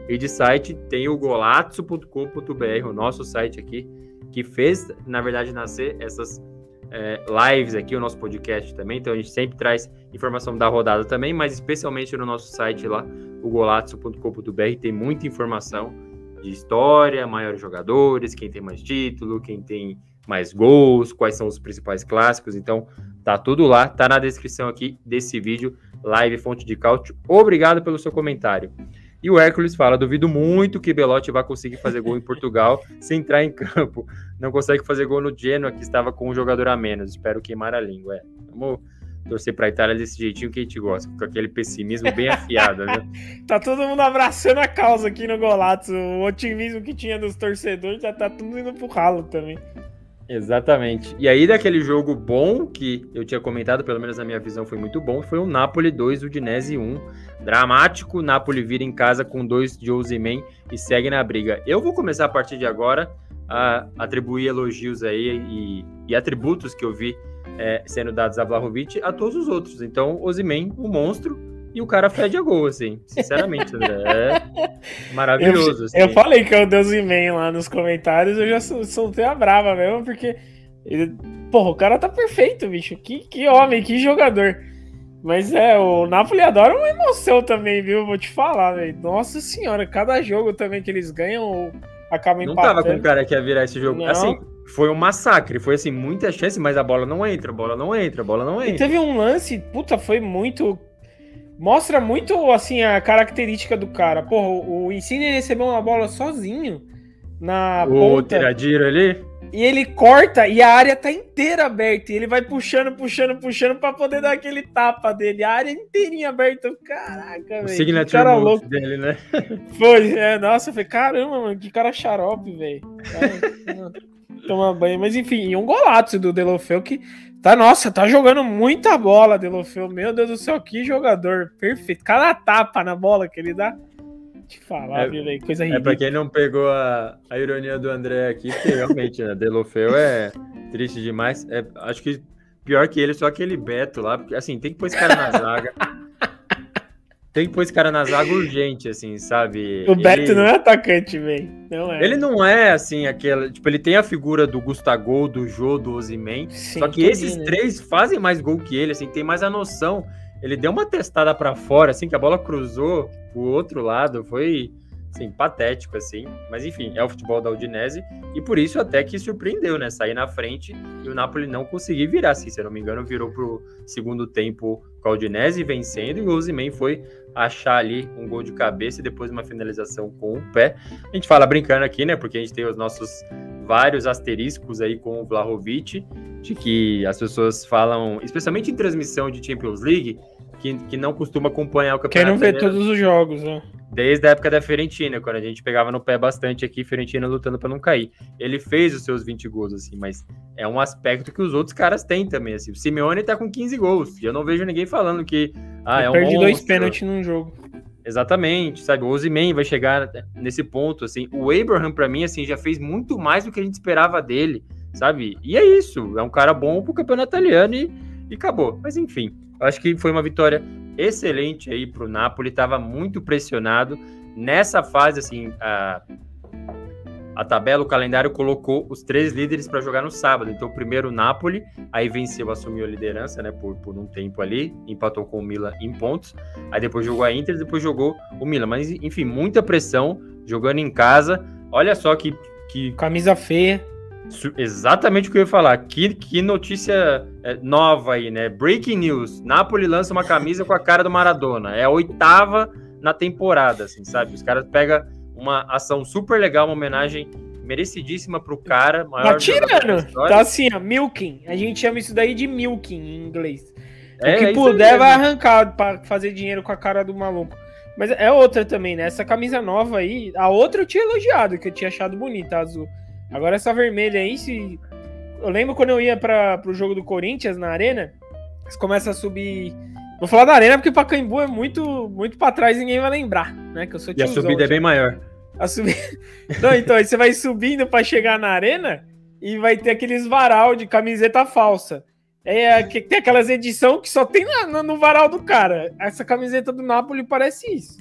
E de site tem o golazzo.com.br, o nosso site aqui, que fez, na verdade, nascer essas é, lives aqui, o nosso podcast também. Então a gente sempre traz informação da rodada também, mas especialmente no nosso site lá, o golazzo.com.br, tem muita informação de história, maiores jogadores, quem tem mais título, quem tem mais gols, quais são os principais clássicos. Então tá tudo lá, tá na descrição aqui desse vídeo, live Fonte de Cálcio. Obrigado pelo seu comentário. E o Hércules fala: duvido muito que Belotti vá conseguir fazer gol em Portugal sem entrar em campo. Não consegue fazer gol no Genoa, que estava com um jogador a menos. Espero queimar a língua. É, vamos torcer para a Itália desse jeitinho que a gente gosta, com aquele pessimismo bem afiado, né? tá todo mundo abraçando a causa aqui no Golato. O otimismo que tinha dos torcedores já tá tudo indo pro ralo também. Exatamente. E aí, daquele jogo bom que eu tinha comentado, pelo menos na minha visão foi muito bom, foi o Napoli 2, Udinese 1. Dramático, Napoli vira em casa com dois de Ozyman e segue na briga. Eu vou começar a partir de agora a atribuir elogios aí e, e atributos que eu vi é, sendo dados a Vlahovic a todos os outros. Então, Ozyman, o monstro, e o cara fede a gol, assim. Sinceramente, André. É maravilhoso. Eu, assim. eu falei que é o Deus e lá nos comentários, eu já soltei a brava mesmo, porque. Ele, porra, o cara tá perfeito, bicho. Que, que homem, que jogador. Mas é, o Napoli adora uma emoção também, viu? Vou te falar, velho. Nossa senhora, cada jogo também que eles ganham acaba empatando. Não tava com o cara que ia virar esse jogo. Não. Assim, foi um massacre. Foi assim, muita chance, mas a bola não entra, a bola não entra, a bola não entra. E teve um lance, puta, foi muito mostra muito assim a característica do cara. Porra, o Insigne recebeu uma bola sozinho na o ponta. Tiradiro ali. E ele corta e a área tá inteira aberta. E ele vai puxando, puxando, puxando para poder dar aquele tapa dele. A área inteirinha aberta. Caraca, velho. O signature cara louco dele, né? Foi, é, nossa, foi caramba, mano, que cara xarope, velho. Toma banho. Mas enfim, um golaço do Delofeu que Tá, nossa, tá jogando muita bola, Delofeu. Meu Deus do céu, que jogador perfeito. Cada tapa na bola que ele dá. Te falar, é, viu, véio? coisa ridícula. É pra quem não pegou a, a ironia do André aqui, porque realmente, né, Delofeu é triste demais. É, acho que pior que ele, só aquele Beto lá, porque assim, tem que pôr esse cara na zaga. Tem que pôr esse cara na zaga urgente, assim, sabe? O Beto ele... não é atacante, velho. Não é. Ele não é, assim, aquela. Tipo, ele tem a figura do Gustavo, do Jô, do Ozyman. Só que esses né? três fazem mais gol que ele, assim, tem mais a noção. Ele deu uma testada para fora, assim, que a bola cruzou pro outro lado. Foi assim, patético, assim. Mas enfim, é o futebol da Udinese. E por isso até que surpreendeu, né? Sair na frente e o Napoli não conseguir virar, assim, se eu não me engano, virou pro segundo tempo com a Udinese vencendo. E o Ozyman foi achar ali um gol de cabeça e depois uma finalização com o pé. A gente fala brincando aqui, né? Porque a gente tem os nossos vários asteriscos aí com o Vlahovic, de que as pessoas falam, especialmente em transmissão de Champions League, que, que não costuma acompanhar o campeonato. Quer não ver todos os jogos, né? Desde a época da Fiorentina, quando a gente pegava no pé bastante aqui, Fiorentina lutando para não cair. Ele fez os seus 20 gols, assim, mas é um aspecto que os outros caras têm também, assim. O Simeone tá com 15 gols, e eu não vejo ninguém falando que, ah, é um Perde dois pênaltis num jogo. Exatamente, sabe? O Ozyman vai chegar nesse ponto, assim. O Abraham, para mim, assim, já fez muito mais do que a gente esperava dele, sabe? E é isso, é um cara bom pro campeonato italiano e, e acabou. Mas enfim, acho que foi uma vitória excelente aí para o Napoli, estava muito pressionado. Nessa fase, assim, a, a tabela, o calendário colocou os três líderes para jogar no sábado. Então, primeiro o Napoli, aí venceu, assumiu a liderança, né, por, por um tempo ali, empatou com o Milan em pontos. Aí depois jogou a Inter, depois jogou o Milan. Mas, enfim, muita pressão, jogando em casa. Olha só que. que... Camisa feia. Exatamente o que eu ia falar. Que, que notícia é, nova aí, né? Breaking news. Napoli lança uma camisa com a cara do Maradona. É a oitava na temporada, assim, sabe? Os caras pegam uma ação super legal, uma homenagem merecidíssima pro cara. Maior tá tirando. Tá assim, ó, milking. A gente chama isso daí de milking em inglês. É, o que é puder vai arrancar para fazer dinheiro com a cara do maluco. Mas é outra também, né? Essa camisa nova aí, a outra eu tinha elogiado, que eu tinha achado bonita, azul. Agora essa vermelha aí, se. Eu lembro quando eu ia para pro jogo do Corinthians na arena, eles começam a subir. Vou falar da arena porque Pacaembu é muito, muito para trás ninguém vai lembrar, né? Que eu sou E a subida é bem maior. A subir... Não, então, aí você vai subindo para chegar na arena e vai ter aqueles varal de camiseta falsa. É, que tem aquelas edições que só tem no, no varal do cara. Essa camiseta do Napoli parece isso.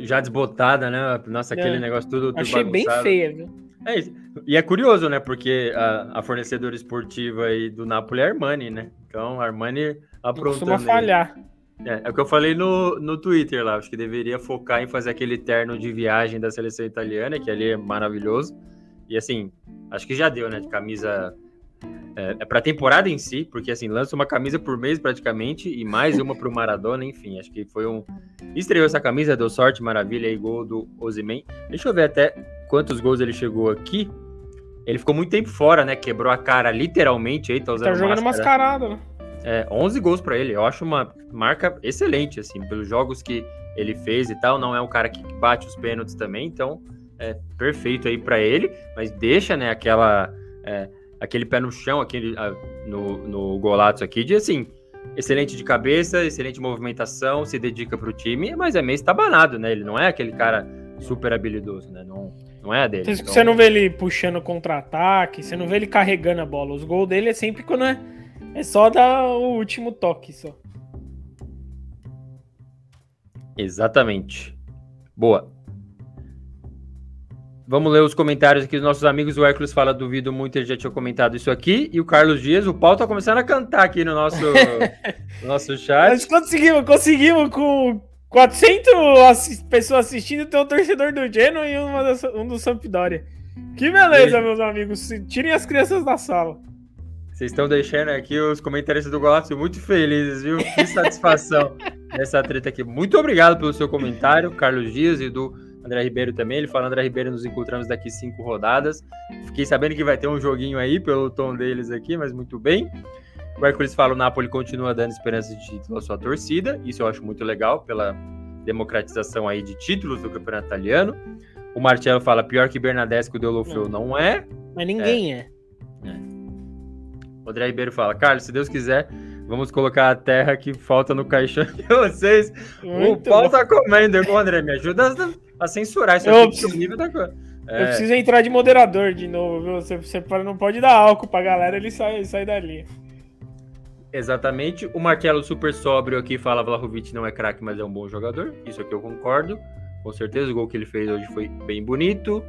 Já desbotada, né? Nossa, aquele é. negócio tudo, tudo Achei bem feia, viu? É isso. E é curioso, né? Porque a, a, fornecedora esportiva aí do Napoli é a Armani, né? Então, a Armani aprontando. Costuma falhar. É, é o que eu falei no, no Twitter lá. Acho que deveria focar em fazer aquele terno de viagem da seleção italiana, que ali é maravilhoso. E assim, acho que já deu, né? De camisa é, é para temporada em si, porque assim, lança uma camisa por mês praticamente e mais uma para o Maradona, enfim, acho que foi um. Estreou essa camisa, deu sorte, maravilha, e gol do Ozyman. Deixa eu ver até quantos gols ele chegou aqui. Ele ficou muito tempo fora, né? Quebrou a cara literalmente aí, tá usando Tá jogando máscara. mascarado, né? É, 11 gols para ele. Eu acho uma marca excelente, assim, pelos jogos que ele fez e tal. Não é um cara que bate os pênaltis também, então é perfeito aí para ele, mas deixa, né, aquela. É, aquele pé no chão aquele, no, no Golatos aqui, de assim, excelente de cabeça, excelente movimentação, se dedica para o time, mas é meio estabanado, né? Ele não é aquele cara super habilidoso, né? Não, não é a dele. Então... Você não vê ele puxando contra-ataque, você não vê ele carregando a bola. Os gols dele é sempre quando é, é só dar o último toque só. Exatamente. Boa. Vamos ler os comentários aqui dos nossos amigos. O Hércules fala, duvido muito, ele já tinha comentado isso aqui. E o Carlos Dias, o pau tá começando a cantar aqui no nosso, no nosso chat. Nós conseguimos, conseguimos com 400 pessoas assistindo, ter um torcedor do Genoa e uma das, um do Sampdoria. Que beleza, meus amigos. Tirem as crianças da sala. Vocês estão deixando aqui os comentários do Golaço muito felizes, viu? Que satisfação nessa treta aqui. Muito obrigado pelo seu comentário, Carlos Dias e do André Ribeiro também. Ele fala: André Ribeiro, nos encontramos daqui cinco rodadas. Fiquei sabendo que vai ter um joguinho aí, pelo tom deles aqui, mas muito bem. O Hércules fala: o Napoli continua dando esperança de título à sua torcida. Isso eu acho muito legal, pela democratização aí de títulos do campeonato italiano. O Marcelo fala: pior que Bernadesco e Deulofeu não. não é. Mas ninguém é. é. é. O André Ribeiro fala: Carlos, se Deus quiser. Vamos colocar a terra que falta no caixão de vocês. Muito o pau bom. tá comendo. André, me ajuda a censurar isso eu preciso, nível da coisa. É. Eu preciso entrar de moderador de novo, viu? Você, você não pode dar álcool pra galera, ele sai, sai dali. Exatamente. O Marquelo super sóbrio aqui fala Vlahovic não é craque, mas é um bom jogador. Isso aqui eu concordo. Com certeza o gol que ele fez hoje foi bem bonito.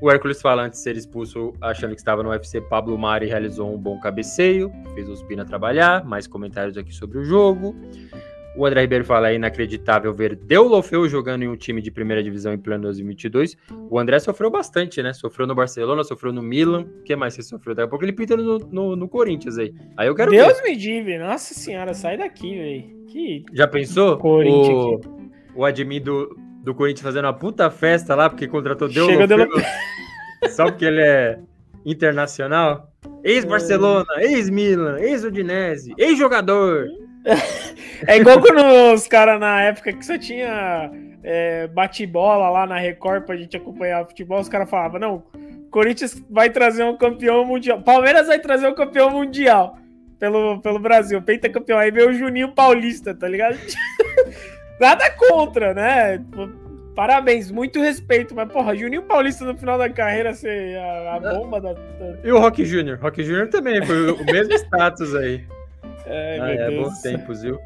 O Hércules fala antes de ser expulso, achando que estava no UFC, Pablo Mari realizou um bom cabeceio, fez o Spina trabalhar. Mais comentários aqui sobre o jogo. O André Ribeiro fala, é inacreditável ver Deulofeu jogando em um time de primeira divisão em pleno 2022. O André sofreu bastante, né? Sofreu no Barcelona, sofreu no Milan. O que mais você sofreu? Daqui a pouco ele pinta no, no, no Corinthians aí. Aí eu quero Deus ver. me dive, nossa senhora, sai daqui, velho. Que... Já pensou? Corinthians o, o admin do, do Corinthians fazendo uma puta festa lá, porque contratou Deulofeu. Deulofeu. Só porque ele é internacional? Ex-Barcelona, ex-Milan, ex-Udinese, ex-jogador. É igual quando os caras na época que só tinha é, bate-bola lá na Record pra gente acompanhar o futebol, os caras falavam, não, Corinthians vai trazer um campeão mundial. Palmeiras vai trazer um campeão mundial pelo, pelo Brasil, campeão Aí veio o Juninho Paulista, tá ligado? Nada contra, né? Parabéns, muito respeito, mas porra, Juninho Paulista no final da carreira ser a, a bomba da, da, E o Rock Júnior? Rock Júnior também, foi o mesmo status aí. Ai, ah, é, bons tempos, viu?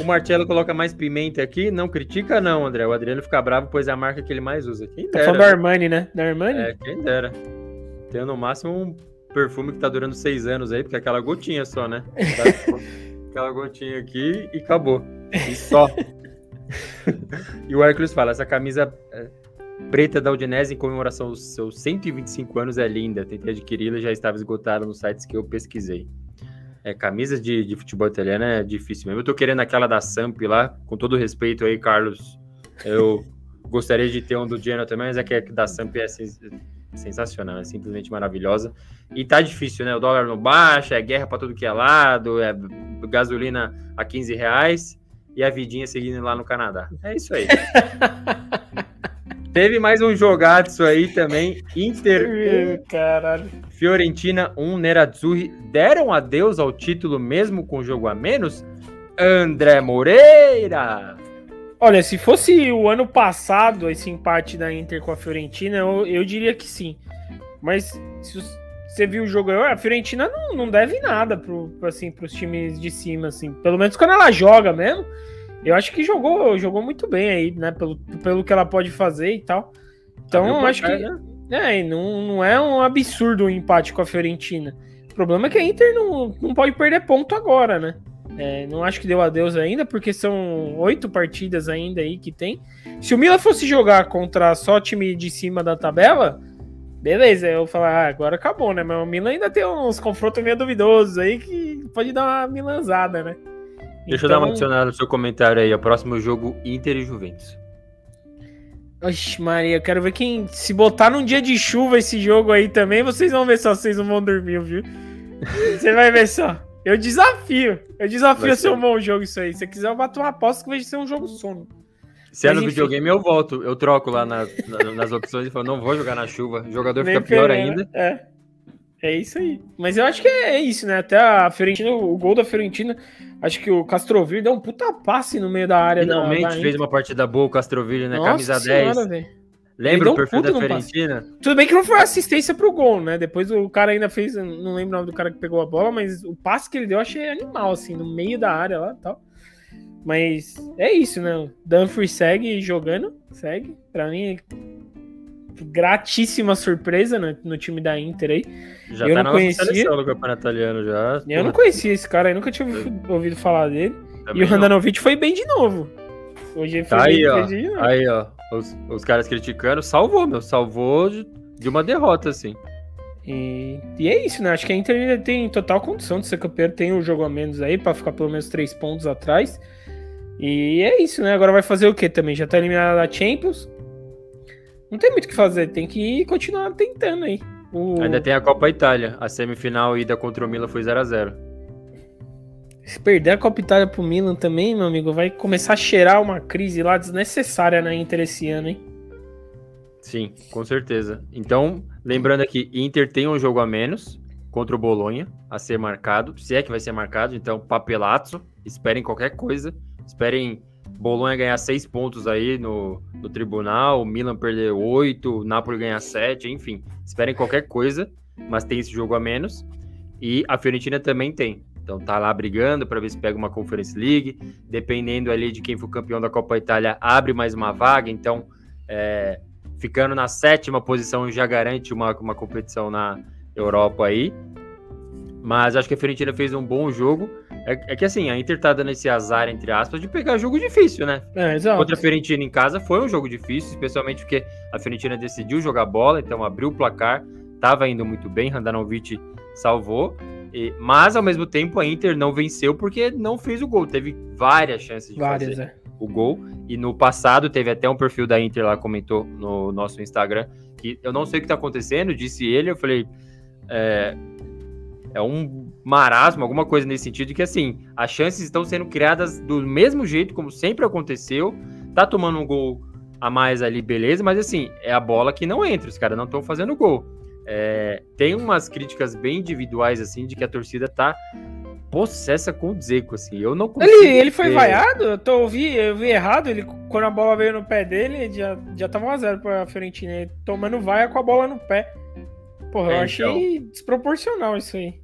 O Marcelo coloca mais pimenta aqui. Não critica, não, André. O Adriano fica bravo, pois é a marca que ele mais usa. Quem dera. Tá falando da Armani, né? Da Armani? É, quem dera. Tem no máximo um perfume que tá durando seis anos aí, porque é aquela gotinha só, né? aquela gotinha aqui e acabou. E só. e o Hércules fala: essa camisa é, preta da Udinese em comemoração aos seus 125 anos é linda. Tentei adquiri-la e já estava esgotada nos sites que eu pesquisei. É, camisa de, de futebol italiano é difícil mesmo. Eu tô querendo aquela da Samp lá, com todo respeito aí, Carlos. Eu gostaria de ter um do Genoa também, mas é que a da Samp é sensacional, é simplesmente maravilhosa. E tá difícil, né? O dólar não baixa, é guerra para tudo que é lado, é gasolina a 15 reais. e a vidinha seguindo lá no Canadá. É isso aí. Teve mais um jogaço aí também. Inter 1, Caralho. Fiorentina 1, Nerazzurri. Deram adeus ao título mesmo com jogo a menos? André Moreira. Olha, se fosse o ano passado esse empate da Inter com a Fiorentina, eu, eu diria que sim. Mas se você viu o jogo, a Fiorentina não, não deve nada pro, assim, pros times de cima, assim. Pelo menos quando ela joga mesmo. Eu acho que jogou, jogou muito bem aí, né? Pelo, pelo que ela pode fazer e tal. Então, acho que. Né? É, não, não é um absurdo o um empate com a Fiorentina. O problema é que a Inter não, não pode perder ponto agora, né? É, não acho que deu adeus ainda, porque são oito partidas ainda aí que tem. Se o Milan fosse jogar contra só time de cima da tabela, beleza, eu falar, ah, agora acabou, né? Mas o Milan ainda tem uns confrontos meio duvidosos aí que pode dar uma milanzada, né? Deixa então... eu dar uma então- adicionada no seu comentário aí. O próximo jogo, Inter e Juventus. Oxe, Maria, eu quero ver quem. Se botar num dia de chuva esse jogo aí também, vocês vão ver só, vocês não vão dormir, viu? Você vai ver só. Eu desafio. Eu desafio a ser um bom jogo isso aí. Se você quiser, eu bato uma aposta que vai ser um jogo sono. Se é no videogame, eu volto. Eu troco lá na, na, nas opções e falo, não vou jogar na chuva. O jogador fica pior ainda. É. É isso aí. Mas eu acho que é isso, né? Até a Fiorentina, o gol da Fiorentina, acho que o Castroville deu um puta passe no meio da área. Finalmente da, da fez uma partida boa o Castroville, né? Nossa Camisa senhora, 10. Véio. Lembra o perfil da Fiorentina? Tudo bem que não foi assistência pro gol, né? Depois o cara ainda fez, não lembro o nome do cara que pegou a bola, mas o passe que ele deu eu achei animal, assim, no meio da área lá e tal. Mas é isso, né? Dumfries segue jogando, segue. Pra mim, gratíssima surpresa no, no time da Inter aí. Já eu tá não conhecia. do campeonato italiano já. Eu não conhecia esse cara aí, nunca tinha ouvido falar dele. Também e o Randanovic foi bem de novo. Hoje foi tá bem, aí, ó. De novo. Aí, ó. Os, os caras criticando, salvou, meu. Salvou de, de uma derrota, assim. E, e, é isso, né? Acho que a Inter tem total condição de ser campeão. Tem um jogo a menos aí para ficar pelo menos três pontos atrás. E é isso, né? Agora vai fazer o que também? Já tá eliminado da Champions. Não tem muito o que fazer, tem que continuar tentando aí. O... Ainda tem a Copa Itália. A semifinal ida contra o Milan foi 0 a 0 Se perder a Copa Itália pro Milan também, meu amigo, vai começar a cheirar uma crise lá desnecessária na Inter esse ano, hein? Sim, com certeza. Então, lembrando aqui, Inter tem um jogo a menos contra o Bolonha a ser marcado, se é que vai ser marcado, então papelato, esperem qualquer coisa, esperem Bolonha ganhar seis pontos aí no, no tribunal, Milan perder oito, Napoli ganhar sete, enfim. Esperem qualquer coisa, mas tem esse jogo a menos. E a Fiorentina também tem. Então tá lá brigando para ver se pega uma Conference League. Dependendo ali de quem for campeão da Copa Itália, abre mais uma vaga. Então, é, ficando na sétima posição já garante uma, uma competição na Europa aí. Mas acho que a Fiorentina fez um bom jogo. É, é, que assim, a Inter tá dando esse azar, entre aspas, de pegar jogo difícil, né? É, exato. Contra a Fiorentina em casa foi um jogo difícil, especialmente porque a Fiorentina decidiu jogar bola, então abriu o placar, tava indo muito bem, Randanovic salvou. E, mas ao mesmo tempo a Inter não venceu porque não fez o gol. Teve várias chances de várias, fazer é. o gol. E no passado teve até um perfil da Inter lá comentou no nosso Instagram que eu não sei o que tá acontecendo, disse ele. Eu falei, é, é um marasmo, alguma coisa nesse sentido, que assim, as chances estão sendo criadas do mesmo jeito, como sempre aconteceu. Tá tomando um gol a mais ali, beleza, mas assim, é a bola que não entra, os caras não estão fazendo gol. É, tem umas críticas bem individuais, assim, de que a torcida tá possessa com o Dzeko, assim. Eu não consigo. Ele, ele foi vaiado? Eu, tô, eu, vi, eu vi errado. Ele, quando a bola veio no pé dele, já, já tava 1x0 pra Fiorentina. Ele tomando vaia com a bola no pé. Porra, é, eu achei então... desproporcional isso aí.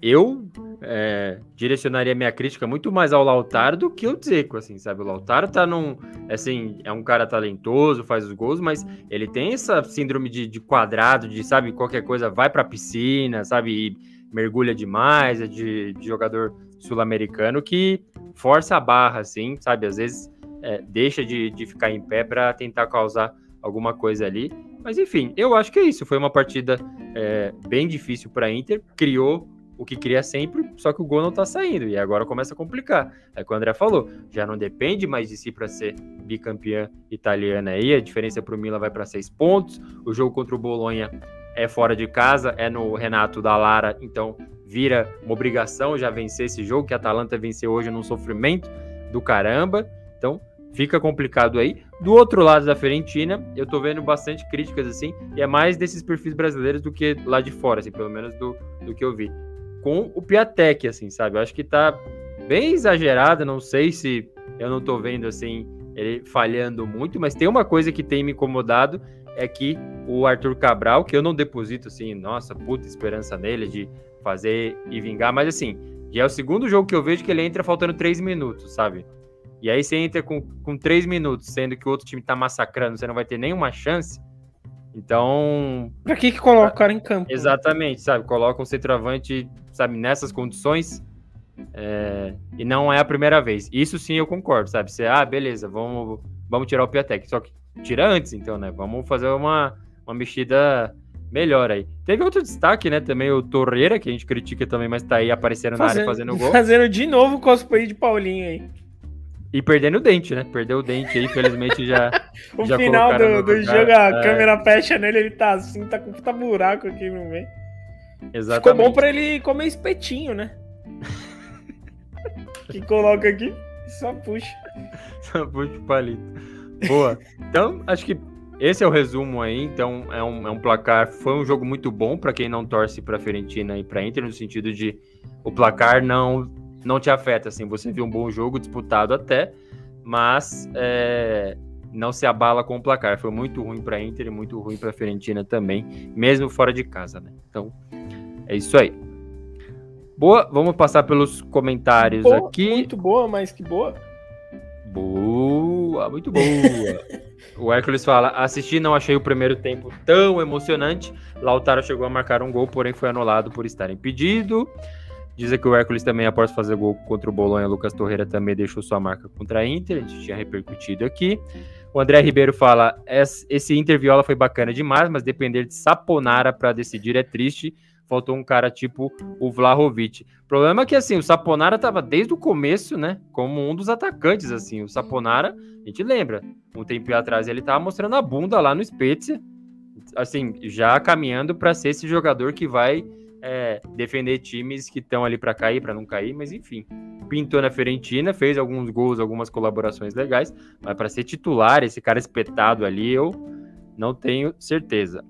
Eu é, direcionaria minha crítica muito mais ao Lautaro do que o Dzeko, assim, sabe? O Lautaro tá num. Assim, é um cara talentoso, faz os gols, mas ele tem essa síndrome de, de quadrado, de, sabe, qualquer coisa vai pra piscina, sabe? E mergulha demais, é de, de jogador sul-americano que força a barra, assim, sabe? Às vezes é, deixa de, de ficar em pé para tentar causar alguma coisa ali. Mas enfim, eu acho que é isso. Foi uma partida é, bem difícil para a Inter, criou o que cria sempre, só que o gol não tá saindo. E agora começa a complicar. É que o André falou, já não depende mais de si para ser bicampeã italiana aí. A diferença para o Milan vai para seis pontos. O jogo contra o Bolonha é fora de casa, é no Renato da Lara, então vira uma obrigação já vencer esse jogo, que a Atalanta venceu hoje num sofrimento do caramba. Então, fica complicado aí. Do outro lado da Fiorentina, eu tô vendo bastante críticas assim, e é mais desses perfis brasileiros do que lá de fora, assim, pelo menos do, do que eu vi. Com o Piatek, assim, sabe? Eu acho que tá bem exagerado, não sei se eu não tô vendo assim ele falhando muito, mas tem uma coisa que tem me incomodado é que o Arthur Cabral, que eu não deposito assim, nossa, puta esperança nele de fazer e vingar, mas assim, já é o segundo jogo que eu vejo que ele entra faltando três minutos, sabe? E aí você entra com, com três minutos, sendo que o outro time tá massacrando, você não vai ter nenhuma chance. Então. Pra que, que coloca o cara em campo? Exatamente, sabe? Coloca um centroavante, sabe, nessas condições. É, e não é a primeira vez. Isso sim eu concordo, sabe? Você, ah, beleza, vamos, vamos tirar o Piatek. Só que tira antes, então, né? Vamos fazer uma, uma mexida melhor aí. Teve outro destaque, né? Também o Torreira, que a gente critica também, mas tá aí aparecendo fazendo, na área fazendo gol. Fazendo de novo o cosplay de Paulinho aí. E perdendo o dente, né? Perdeu o dente aí, infelizmente já. o já final do, do jogo, a é... câmera fecha nele, ele tá assim, tá com puta buraco aqui no meio. Exatamente. Ficou bom pra ele comer espetinho, né? que coloca aqui e só puxa. Só puxa o palito. Boa. Então, acho que esse é o resumo aí. Então, é um, é um placar. Foi um jogo muito bom para quem não torce para Fiorentina e para Inter, no sentido de o placar não não te afeta. Assim, você viu um bom jogo disputado até, mas é, não se abala com o placar. Foi muito ruim para Inter e muito ruim para Fiorentina também, mesmo fora de casa, né? Então, é isso aí. Boa, vamos passar pelos comentários boa, aqui. Muito boa, mas que boa. Boa, muito boa. o Hércules fala: assisti, não achei o primeiro tempo tão emocionante. Lautaro chegou a marcar um gol, porém foi anulado por estar impedido. Diz que o Hércules também, após fazer gol contra o Bolonha, Lucas Torreira também deixou sua marca contra a Inter. A gente tinha repercutido aqui. O André Ribeiro fala: esse Inter Viola foi bacana demais, mas depender de Saponara para decidir é triste faltou um cara tipo o Vlahovic. O problema é que assim, o Saponara estava desde o começo, né, como um dos atacantes assim. O Saponara, a gente lembra, um tempo atrás ele estava mostrando a bunda lá no Spezia, assim, já caminhando para ser esse jogador que vai é, defender times que estão ali para cair, para não cair, mas enfim. Pintou na Fiorentina, fez alguns gols, algumas colaborações legais, mas para ser titular, esse cara espetado ali, eu não tenho certeza.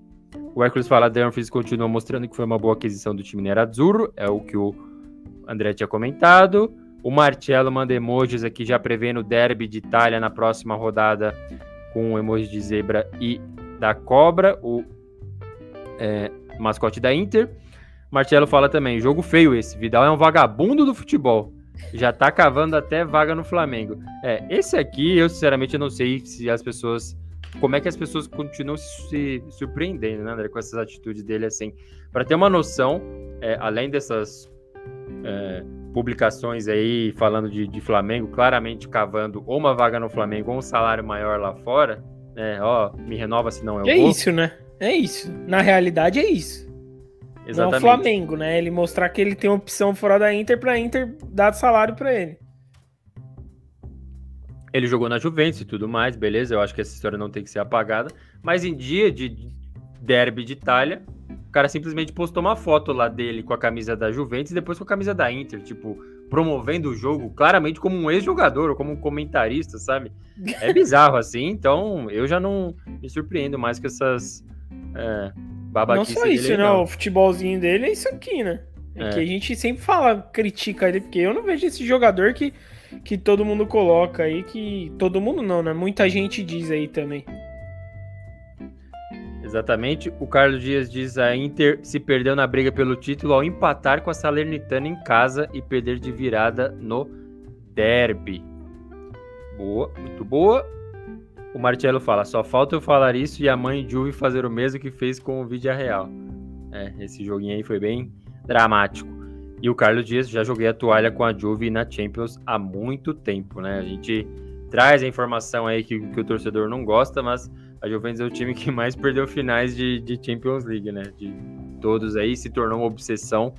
O Hércules fala, Dumfries continua mostrando que foi uma boa aquisição do time Nerazzurro, é o que o André tinha comentado. O Marcello manda emojis aqui já prevendo o derby de Itália na próxima rodada com o emoji de zebra e da cobra, o é, mascote da Inter. Marcelo fala também, jogo feio esse, Vidal é um vagabundo do futebol. Já tá cavando até vaga no Flamengo. É, esse aqui eu sinceramente não sei se as pessoas como é que as pessoas continuam se surpreendendo, né, André, com essas atitudes dele, assim. Para ter uma noção, é, além dessas é, publicações aí falando de, de, Flamengo, claramente cavando ou uma vaga no Flamengo ou um salário maior lá fora, né, ó, me renova se não é o É isso, né? É isso. Na realidade é isso. Exatamente. Não é o Flamengo, né? Ele mostrar que ele tem opção fora da Inter para Inter dar salário para ele. Ele jogou na Juventus e tudo mais, beleza? Eu acho que essa história não tem que ser apagada. Mas em dia de derby de Itália, o cara simplesmente postou uma foto lá dele com a camisa da Juventus e depois com a camisa da Inter, tipo, promovendo o jogo claramente como um ex-jogador ou como um comentarista, sabe? É bizarro assim, então eu já não me surpreendo mais com essas é, babaquices Não só isso, né? O futebolzinho dele é isso aqui, né? É, é. que a gente sempre fala, critica ele, porque eu não vejo esse jogador que que todo mundo coloca aí, que todo mundo não, né? Muita gente diz aí também. Exatamente. O Carlos Dias diz a Inter se perdeu na briga pelo título ao empatar com a Salernitana em casa e perder de virada no derby. Boa, muito boa. O Marcelo fala: só falta eu falar isso e a mãe Juve fazer o mesmo que fez com o Vídeo Real. É, esse joguinho aí foi bem dramático. E o Carlos Dias, já joguei a toalha com a Juve na Champions há muito tempo, né? A gente traz a informação aí que, que o torcedor não gosta, mas a Juventus é o time que mais perdeu finais de, de Champions League, né? De todos aí, se tornou uma obsessão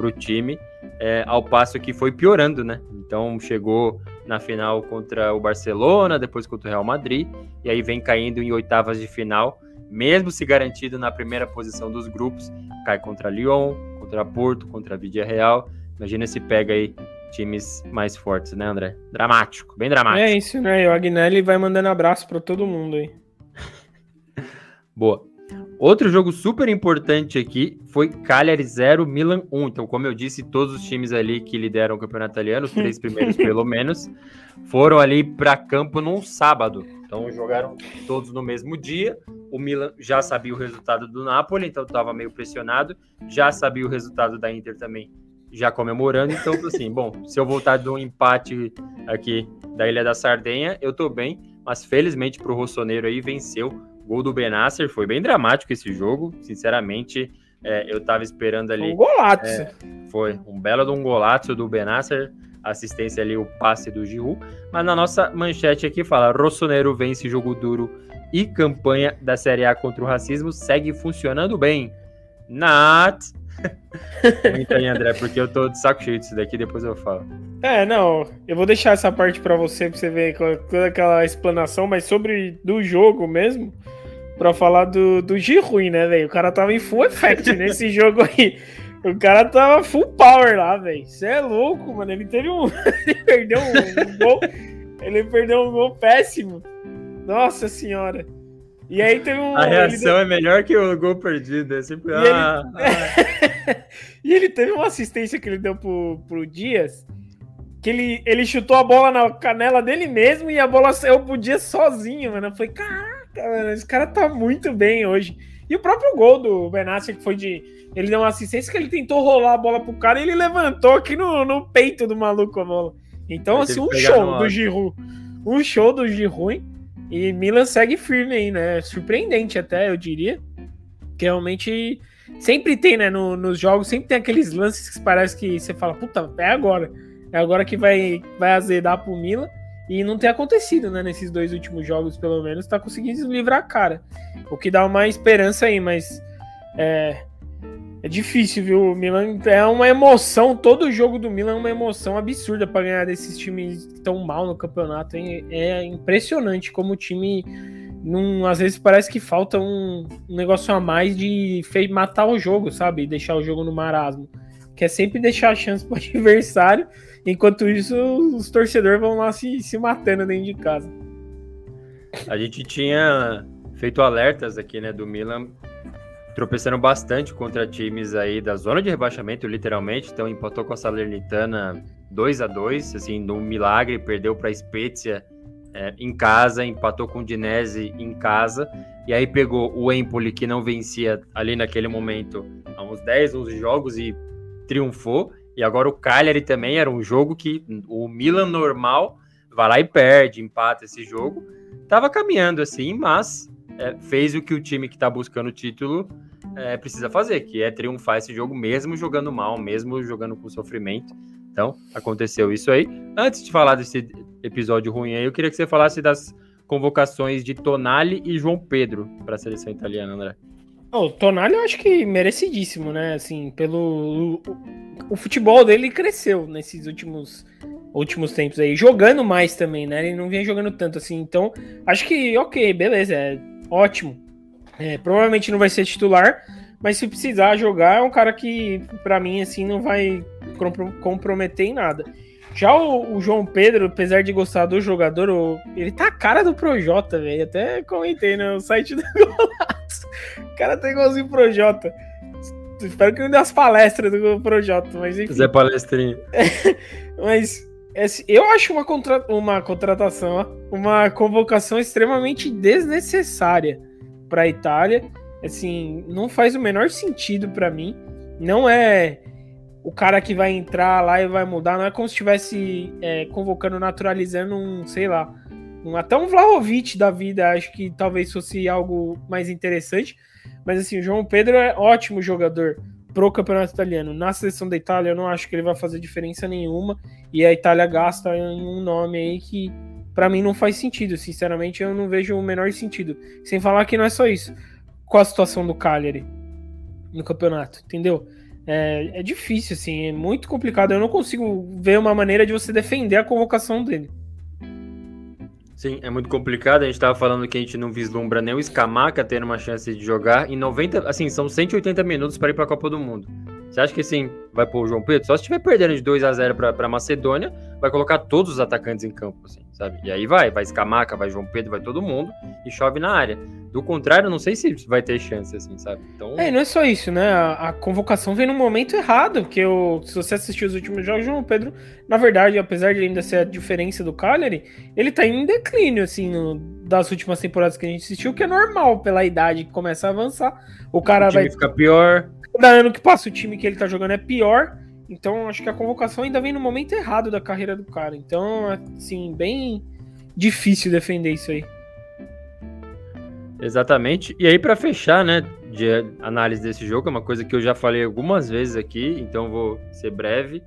para o time, é, ao passo que foi piorando, né? Então chegou na final contra o Barcelona, depois contra o Real Madrid, e aí vem caindo em oitavas de final, mesmo se garantido na primeira posição dos grupos, cai contra Lyon, contra Porto, contra a Vidia Real. Imagina se pega aí times mais fortes, né, André? Dramático, bem dramático. É isso, né? E o Agnelli vai mandando abraço para todo mundo aí. Boa. Outro jogo super importante aqui foi Cagliari 0, Milan 1. Então, como eu disse, todos os times ali que lideram o campeonato italiano, os três primeiros pelo menos, foram ali para campo num sábado. Então, jogaram todos no mesmo dia. O Milan já sabia o resultado do Napoli, então estava meio pressionado. Já sabia o resultado da Inter também, já comemorando. Então, assim, bom, se eu voltar do empate aqui da Ilha da Sardenha, eu tô bem. Mas felizmente para o Rossoneiro aí venceu Gol do Benasser, foi bem dramático esse jogo. Sinceramente, é, eu tava esperando ali. Um golaço. É, foi um belo de um golaço do Benasser. Assistência ali, o passe do Giroud. Mas na nossa manchete aqui fala: Rossonero vence jogo duro e campanha da Série A contra o racismo segue funcionando bem. Not. Comenta aí, André, porque eu tô de saco cheio disso daqui, depois eu falo. É, não, eu vou deixar essa parte para você, pra você ver toda aquela explanação, mas sobre do jogo mesmo, pra falar do, do Giroud, né, velho? O cara tava em full effect nesse jogo aí. O cara tava full power lá, velho. Você é louco, mano. Ele teve um. ele perdeu um, um gol. Ele perdeu um gol péssimo. Nossa senhora. E aí teve um. A reação deu... é melhor que o gol perdido. É sempre. E, ah, ele... Ah. e ele teve uma assistência que ele deu pro, pro Dias. Que ele, ele chutou a bola na canela dele mesmo e a bola saiu pro Dias sozinho, mano. Eu falei, caraca mano, esse cara tá muito bem hoje. E o próprio gol do Benassi, que foi de. Ele deu uma assistência que ele tentou rolar a bola pro cara e ele levantou aqui no, no peito do maluco a bola. Então, assim, um show do Giroud. Um show do Giroud. E Milan segue firme aí, né? Surpreendente até, eu diria. Que realmente sempre tem, né? No, nos jogos, sempre tem aqueles lances que parece que você fala, puta, é agora. É agora que vai, vai azedar pro Milan. E não tem acontecido, né? Nesses dois últimos jogos, pelo menos, tá conseguindo livrar a cara. O que dá uma esperança aí, mas é, é difícil, viu? O Milan é uma emoção. Todo jogo do Milan é uma emoção absurda para ganhar desses times estão mal no campeonato. Hein? É impressionante como o time. Num, às vezes parece que falta um, um negócio a mais de matar o jogo, sabe? Deixar o jogo no marasmo. Que é sempre deixar a chance pro adversário Enquanto isso, os torcedores vão lá se, se matando dentro de casa. A gente tinha feito alertas aqui, né, do Milan, tropeçando bastante contra times aí da zona de rebaixamento, literalmente. Então, empatou com a Salernitana 2 a 2 assim, no milagre, perdeu para a Spezia é, em casa, empatou com o Dinese em casa, e aí pegou o Empoli, que não vencia ali naquele momento há uns 10, 11 jogos e triunfou. E agora o Cagliari também era um jogo que o Milan normal vai lá e perde, empata esse jogo. Tava caminhando assim, mas é, fez o que o time que está buscando o título é, precisa fazer, que é triunfar esse jogo mesmo jogando mal, mesmo jogando com sofrimento. Então, aconteceu isso aí. Antes de falar desse episódio ruim aí, eu queria que você falasse das convocações de Tonali e João Pedro para a seleção italiana, André. O Tonali eu acho que merecidíssimo, né? Assim, pelo. O, o, futebol dele cresceu nesses últimos, últimos tempos aí. Jogando mais também, né? Ele não vinha jogando tanto assim. Então, acho que, ok, beleza, é ótimo. É, provavelmente não vai ser titular, mas se precisar jogar, é um cara que, para mim, assim, não vai comprometer em nada. Já o, o, João Pedro, apesar de gostar do jogador, o, ele tá a cara do Projota, velho. Até comentei no site do Golaço. O cara tá igualzinho o Projota. Espero que não dê as palestras do Projota, mas enfim. Zé Palestrinho. mas esse, eu acho uma, contra, uma contratação, uma convocação extremamente desnecessária para a Itália. Assim, não faz o menor sentido para mim. Não é o cara que vai entrar lá e vai mudar. Não é como se estivesse é, convocando, naturalizando um, sei lá, um, até um Vlahovic da vida. Acho que talvez fosse algo mais interessante. Mas assim, o João Pedro é ótimo jogador pro campeonato italiano. Na seleção da Itália, eu não acho que ele vai fazer diferença nenhuma. E a Itália gasta em um nome aí que para mim não faz sentido. Sinceramente, eu não vejo o menor sentido. Sem falar que não é só isso. Qual a situação do Cagliari no campeonato, entendeu? É, é difícil, assim, é muito complicado. Eu não consigo ver uma maneira de você defender a convocação dele. Sim, é muito complicado. A gente estava falando que a gente não vislumbra nem o Scamaca tendo uma chance de jogar. Em 90, assim, são 180 minutos para ir para a Copa do Mundo. Você acha que, assim, vai pôr o João Pedro? Só se estiver perdendo de 2 a 0 para Macedônia, vai colocar todos os atacantes em campo, assim, sabe? E aí vai, vai Escamaca, vai João Pedro, vai todo mundo e chove na área. Do contrário, não sei se vai ter chance, assim, sabe? Então... É, não é só isso, né? A, a convocação vem no momento errado, porque se você assistiu os últimos jogos, João Pedro, na verdade, apesar de ainda ser a diferença do Cagliari, ele tá em declínio, assim, no, das últimas temporadas que a gente assistiu, que é normal pela idade que começa a avançar. O cara o vai. ficar pior. Cada ano que passa, o time que ele tá jogando é pior. Então, acho que a convocação ainda vem no momento errado da carreira do cara. Então, assim, bem difícil defender isso aí. Exatamente. E aí, para fechar, né, de análise desse jogo, é uma coisa que eu já falei algumas vezes aqui, então vou ser breve.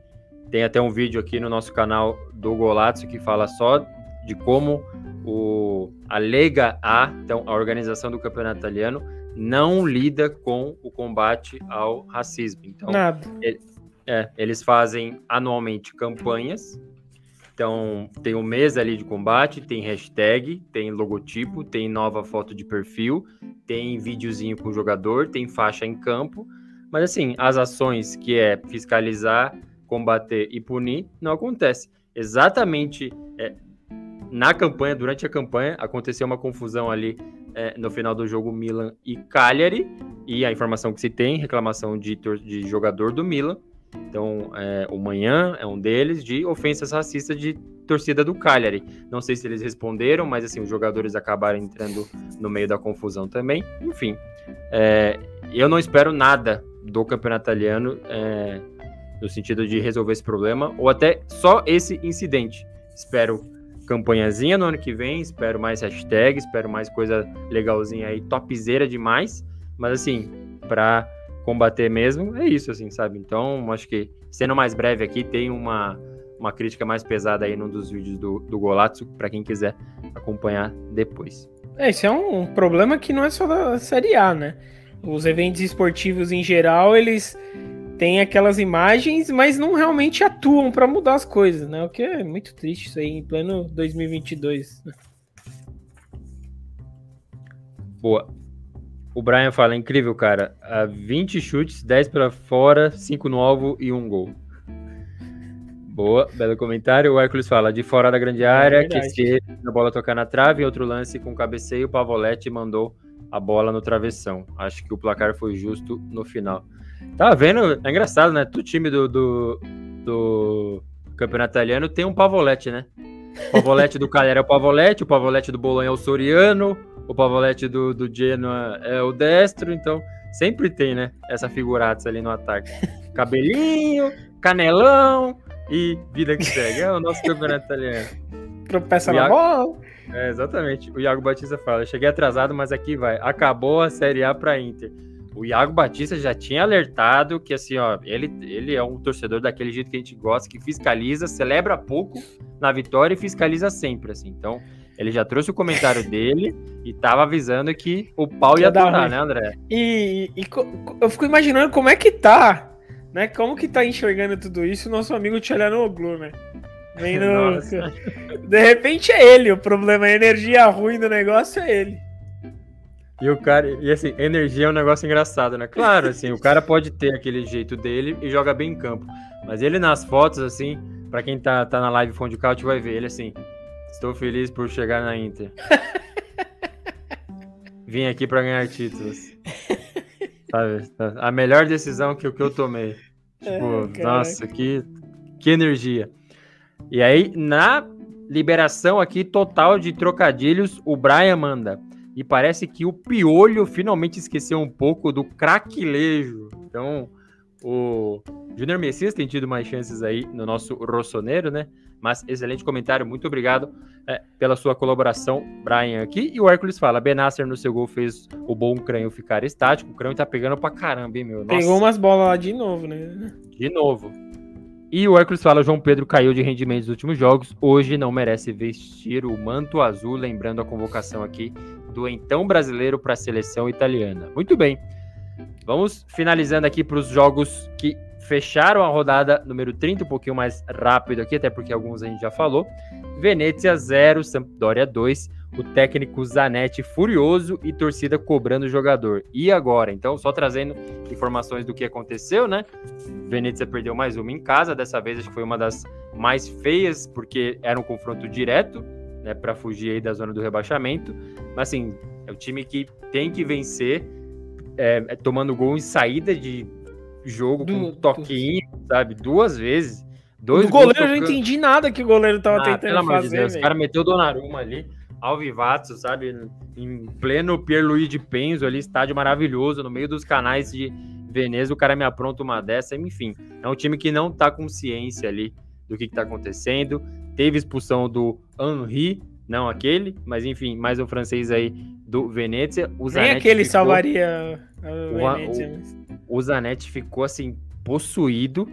Tem até um vídeo aqui no nosso canal do Golazzo que fala só de como o, a Lega A, então a organização do campeonato italiano, não lida com o combate ao racismo. Então, Nada. É, é, eles fazem anualmente campanhas então, tem um mês ali de combate, tem hashtag, tem logotipo, tem nova foto de perfil, tem videozinho com o jogador, tem faixa em campo. Mas, assim, as ações que é fiscalizar, combater e punir, não acontece. Exatamente é, na campanha, durante a campanha, aconteceu uma confusão ali é, no final do jogo Milan e Cagliari. E a informação que se tem, reclamação de, de jogador do Milan então, é, o Manhã é um deles de ofensas racistas de torcida do Cagliari. Não sei se eles responderam, mas assim, os jogadores acabaram entrando no meio da confusão também. Enfim, é, eu não espero nada do campeonato italiano é, no sentido de resolver esse problema, ou até só esse incidente. Espero campanhazinha no ano que vem, espero mais hashtags, espero mais coisa legalzinha aí, topzera demais, mas assim, para combater mesmo, é isso, assim, sabe? Então, acho que, sendo mais breve aqui, tem uma, uma crítica mais pesada aí num dos vídeos do, do Golazzo, para quem quiser acompanhar depois. É, isso é um problema que não é só da Série A, né? Os eventos esportivos em geral, eles têm aquelas imagens, mas não realmente atuam para mudar as coisas, né? O que é muito triste isso aí, em pleno 2022. Boa. O Brian fala, incrível, cara. 20 chutes, 10 para fora, 5 no alvo e 1 gol. Boa, belo comentário. O Hércules fala, de fora da grande área, é que se a bola tocar na trave, outro lance com cabeceio, o Pavoletti mandou a bola no travessão. Acho que o placar foi justo no final. Tá vendo? É engraçado, né? O time do, do, do campeonato italiano tem um Pavoletti, né? O Pavoletti do Cagliari é o Pavoletti, o Pavoletti do Bolonha é o Soriano, o Pavoletti do, do Genoa é o destro, então sempre tem, né? Essa figuraça ali no ataque. Cabelinho, canelão e vida que segue. É o nosso campeonato italiano. Tropeça na bola. É, exatamente. O Iago Batista fala: cheguei atrasado, mas aqui vai. Acabou a Série A para Inter. O Iago Batista já tinha alertado que, assim, ó, ele, ele é um torcedor daquele jeito que a gente gosta, que fiscaliza, celebra pouco na vitória e fiscaliza sempre, assim. Então, ele já trouxe o comentário dele e tava avisando que o pau ia, dar, né, André? E, e, eu fico imaginando como é que tá, né? Como que tá enxergando tudo isso o nosso amigo Tchalanoglu, né? Vendo... De repente é ele, o problema, a energia ruim do negócio é ele. E o cara, e assim, energia é um negócio engraçado, né? Claro, assim, o cara pode ter aquele jeito dele e joga bem em campo. Mas ele nas fotos, assim, para quem tá, tá na live Fundo de Couch vai ver ele assim, Estou feliz por chegar na Inter. Vim aqui para ganhar títulos. Sabe? A melhor decisão que, que eu tomei. Tipo, é, nossa, que, que energia. E aí, na liberação aqui total de trocadilhos, o Brian manda. E parece que o Piolho finalmente esqueceu um pouco do craquilejo. Então, o Júnior Messias tem tido mais chances aí no nosso Rossoneiro, né? Mas excelente comentário, muito obrigado é, pela sua colaboração, Brian, aqui. E o Hércules fala: Benasser no seu gol fez o bom Crânio ficar estático. O Crânio tá pegando pra caramba, hein, meu? Nossa. Pegou umas bolas lá de novo, né? De novo. E o Hércules fala: João Pedro caiu de rendimento nos últimos jogos. Hoje não merece vestir o manto azul, lembrando a convocação aqui do então brasileiro para a seleção italiana. Muito bem. Vamos finalizando aqui para os jogos que fecharam a rodada número 30, um pouquinho mais rápido aqui, até porque alguns a gente já falou. Venezia 0, Sampdoria 2. o técnico Zanetti furioso e torcida cobrando o jogador. E agora? Então, só trazendo informações do que aconteceu, né? Venezia perdeu mais uma em casa, dessa vez acho que foi uma das mais feias, porque era um confronto direto, né, para fugir aí da zona do rebaixamento. Mas assim, é o time que tem que vencer, é, tomando gol em saída de jogo, do, com um toquinho, do... sabe? Duas vezes. Dois o goleiro tocando... eu não entendi nada que o goleiro tava ah, tentando fazer. De Deus, o cara meteu o Donnarumma ali, Alvivato, sabe? Em pleno Pierluigi de Penzo ali, estádio maravilhoso, no meio dos canais de Veneza, o cara me apronta uma dessa, enfim. É um time que não tá com ciência ali do que, que tá acontecendo. Teve expulsão do Henri, não aquele, mas enfim, mais um francês aí do Venezia. O Nem aquele ficou... salvaria o, Venezia. O, o Zanetti ficou assim, possuído.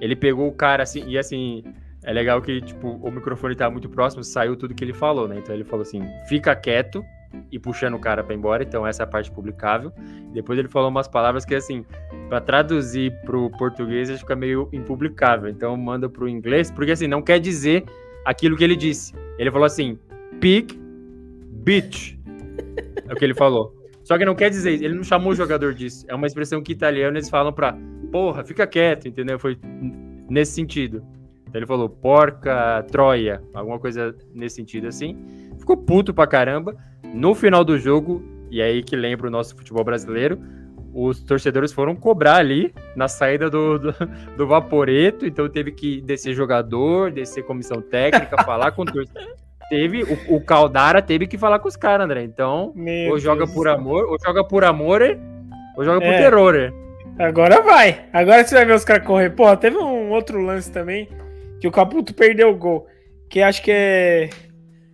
Ele pegou o cara assim, e assim, é legal que, tipo, o microfone tá muito próximo, saiu tudo que ele falou, né? Então ele falou assim: fica quieto e puxando o cara para embora. Então essa é a parte publicável. Depois ele falou umas palavras que, assim, para traduzir pro português, fica meio impublicável. Então manda pro inglês, porque assim, não quer dizer aquilo que ele disse. Ele falou assim: pig, bitch. É o que ele falou. Só que não quer dizer, ele não chamou o jogador disso. É uma expressão que italianos falam pra, porra, fica quieto, entendeu? Foi nesse sentido. Então ele falou porca, troia, alguma coisa nesse sentido assim. Ficou puto pra caramba. No final do jogo, e é aí que lembra o nosso futebol brasileiro, os torcedores foram cobrar ali na saída do, do, do Vaporeto, então teve que descer jogador, descer comissão técnica, falar com o torcedor. Teve, o, o Caldara teve que falar com os caras, André. Então, Meu ou joga Deus por amor, ou joga por amor, ou joga por é. terror. Agora vai. Agora você vai ver os caras correr. Pô, teve um outro lance também que o Caputo perdeu o gol. Que acho que é.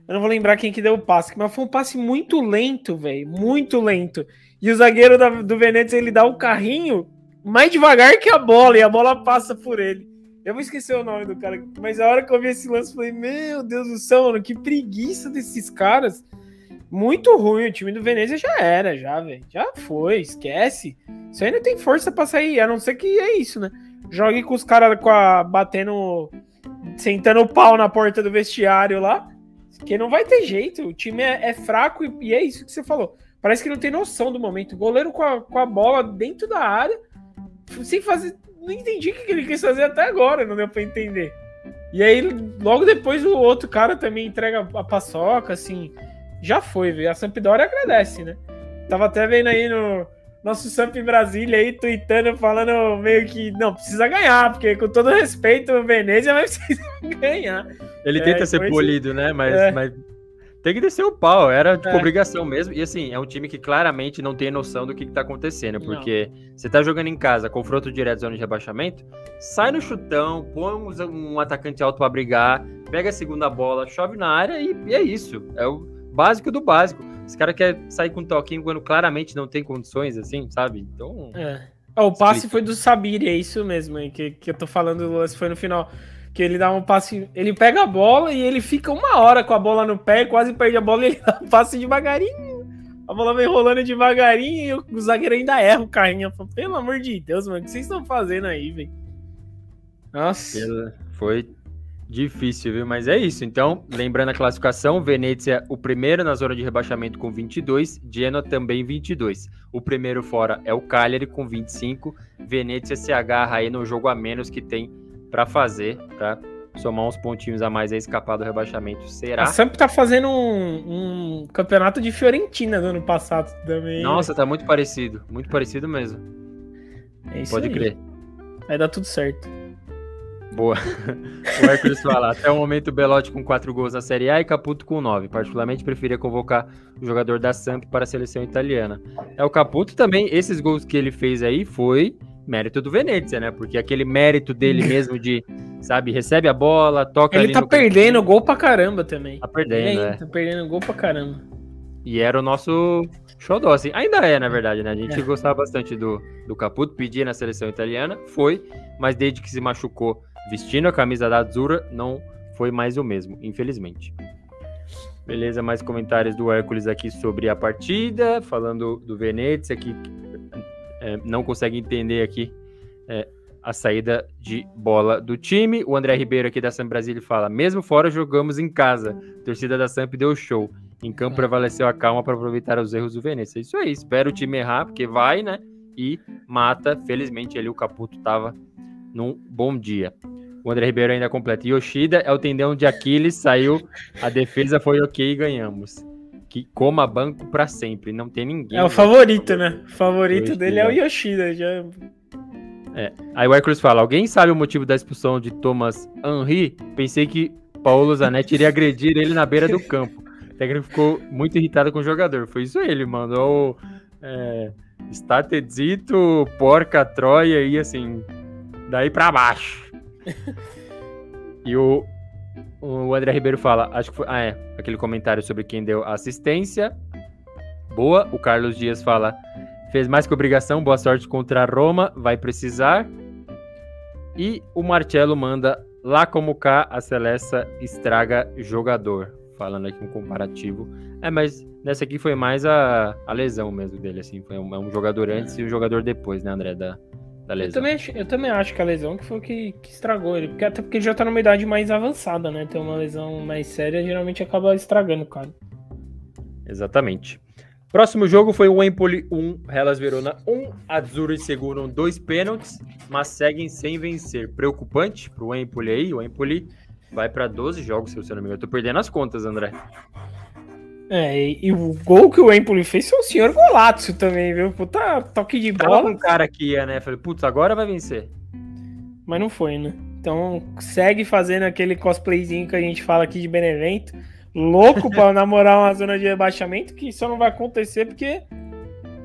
Eu não vou lembrar quem que deu o passe, mas foi um passe muito lento, velho. Muito lento. E o zagueiro da, do Venezia, ele dá o carrinho mais devagar que a bola, e a bola passa por ele. Eu vou esquecer o nome do cara, mas a hora que eu vi esse lance, eu falei, meu Deus do céu, mano, que preguiça desses caras. Muito ruim, o time do Venezia já era, já, velho. Já foi, esquece. Isso ainda tem força pra sair, a não ser que é isso, né? Jogue com os caras com a, batendo sentando o pau na porta do vestiário lá, que não vai ter jeito. O time é, é fraco e, e, é isso que você falou. Parece que não tem noção do momento. O goleiro com a, com a bola dentro da área, sem fazer. Não entendi o que ele quis fazer até agora, não deu pra entender. E aí, logo depois, o outro cara também entrega a paçoca, assim. Já foi, viu? A Sampdoria agradece, né? Tava até vendo aí no, nosso Samp Brasília aí tweetando, falando meio que não precisa ganhar, porque com todo respeito, o Venezia vai precisar ganhar. Ele é, tenta ser polido, né? Mas, é. mas tem que descer o pau, era tipo, é. obrigação mesmo. E assim, é um time que claramente não tem noção do que, que tá acontecendo, porque não. você tá jogando em casa, confronto direto zona de rebaixamento, sai no chutão, põe um, um atacante alto pra brigar, pega a segunda bola, chove na área e, e é isso. É o básico do básico. Esse cara quer sair com um toquinho quando claramente não tem condições, assim, sabe? Então. É. Oh, o passe explica. foi do Sabir, é isso mesmo, hein, que, que eu tô falando, lance foi no final. Que ele dá um passe. Ele pega a bola e ele fica uma hora com a bola no pé, quase perde a bola e ele dá um passe devagarinho. A bola vem rolando devagarinho e o zagueiro ainda erra o carrinho. Falo, Pelo amor de Deus, mano, o que vocês estão fazendo aí, velho? Nossa. Foi Difícil, viu? Mas é isso. Então, lembrando a classificação, Venezia o primeiro na zona de rebaixamento com 22, Genoa também 22. O primeiro fora é o Cagliari com 25. Venezia se agarra aí no jogo a menos que tem para fazer, para somar uns pontinhos a mais e escapar do rebaixamento. Será? A Samp tá fazendo um, um, campeonato de Fiorentina no ano passado também. Nossa, tá muito parecido, muito parecido mesmo. É isso Pode aí. crer. Vai dar tudo certo. Boa. O Hércules fala, até o momento Belotti com 4 gols na Série A e Caputo com 9. Particularmente preferia convocar o jogador da Samp para a seleção italiana. É o Caputo também, esses gols que ele fez aí foi mérito do Venezia, né? Porque aquele mérito dele mesmo de, sabe, recebe a bola, toca Ele tá perdendo gol pra caramba também. Tá perdendo, é. Tá perdendo gol pra caramba. E era o nosso xodó, assim. Ainda é, na verdade, né? A gente é. gostava bastante do, do Caputo, pedia na seleção italiana, foi, mas desde que se machucou vestindo a camisa da Azura, não foi mais o mesmo, infelizmente. Beleza, mais comentários do Hércules aqui sobre a partida, falando do Venezia, que é, não consegue entender aqui é, a saída de bola do time. O André Ribeiro aqui da Sam Brasil fala: mesmo fora jogamos em casa, a torcida da Samp deu show. Em campo prevaleceu a calma para aproveitar os erros do Veneza. Isso aí, espero o time errar, porque vai, né? E mata. Felizmente ali o Caputo tava num bom dia. O André Ribeiro ainda completa. Yoshida é o tendão de Aquiles, saiu, a defesa foi ok e ganhamos. Que coma banco para sempre, não tem ninguém. É o favorito, né? O favorito Yoshida. dele é o Yoshida. Já... É. Aí o Hércules fala: Alguém sabe o motivo da expulsão de Thomas Henry? Pensei que Paulo Zanetti iria agredir ele na beira do campo. O técnico ficou muito irritado com o jogador. Foi isso aí, ele mandou é, Statezito, porca, Troia e assim, daí pra baixo. e o, o André Ribeiro fala, acho que foi, ah é, aquele comentário sobre quem deu assistência. Boa. O Carlos Dias fala, fez mais que obrigação, boa sorte contra a Roma, vai precisar. E o Marcelo manda, lá como cá, a Celesta estraga jogador falando aqui um comparativo. É, mas nessa aqui foi mais a, a lesão mesmo dele, assim. Foi um, é um jogador antes é. e um jogador depois, né, André, da, da lesão. Eu também, eu também acho que a lesão que foi que, que estragou ele. Porque, até porque ele já tá numa idade mais avançada, né? Ter uma lesão mais séria geralmente acaba estragando o cara. Exatamente. Próximo jogo foi o Empoli 1, Hellas Verona 1. Azzurri seguram dois pênaltis, mas seguem sem vencer. Preocupante pro Empoli aí. O Empoli vai para 12 jogos, se eu não me engano. Eu tô perdendo as contas, André. É, e, e, o gol que o Empoli fez foi o senhor Golazzo também, viu? Puta toque de bola. Tava um cara que ia, né? Falei, putz, agora vai vencer. Mas não foi, né? Então segue fazendo aquele cosplayzinho que a gente fala aqui de Benevento. Louco pra namorar uma zona de rebaixamento, que só não vai acontecer porque,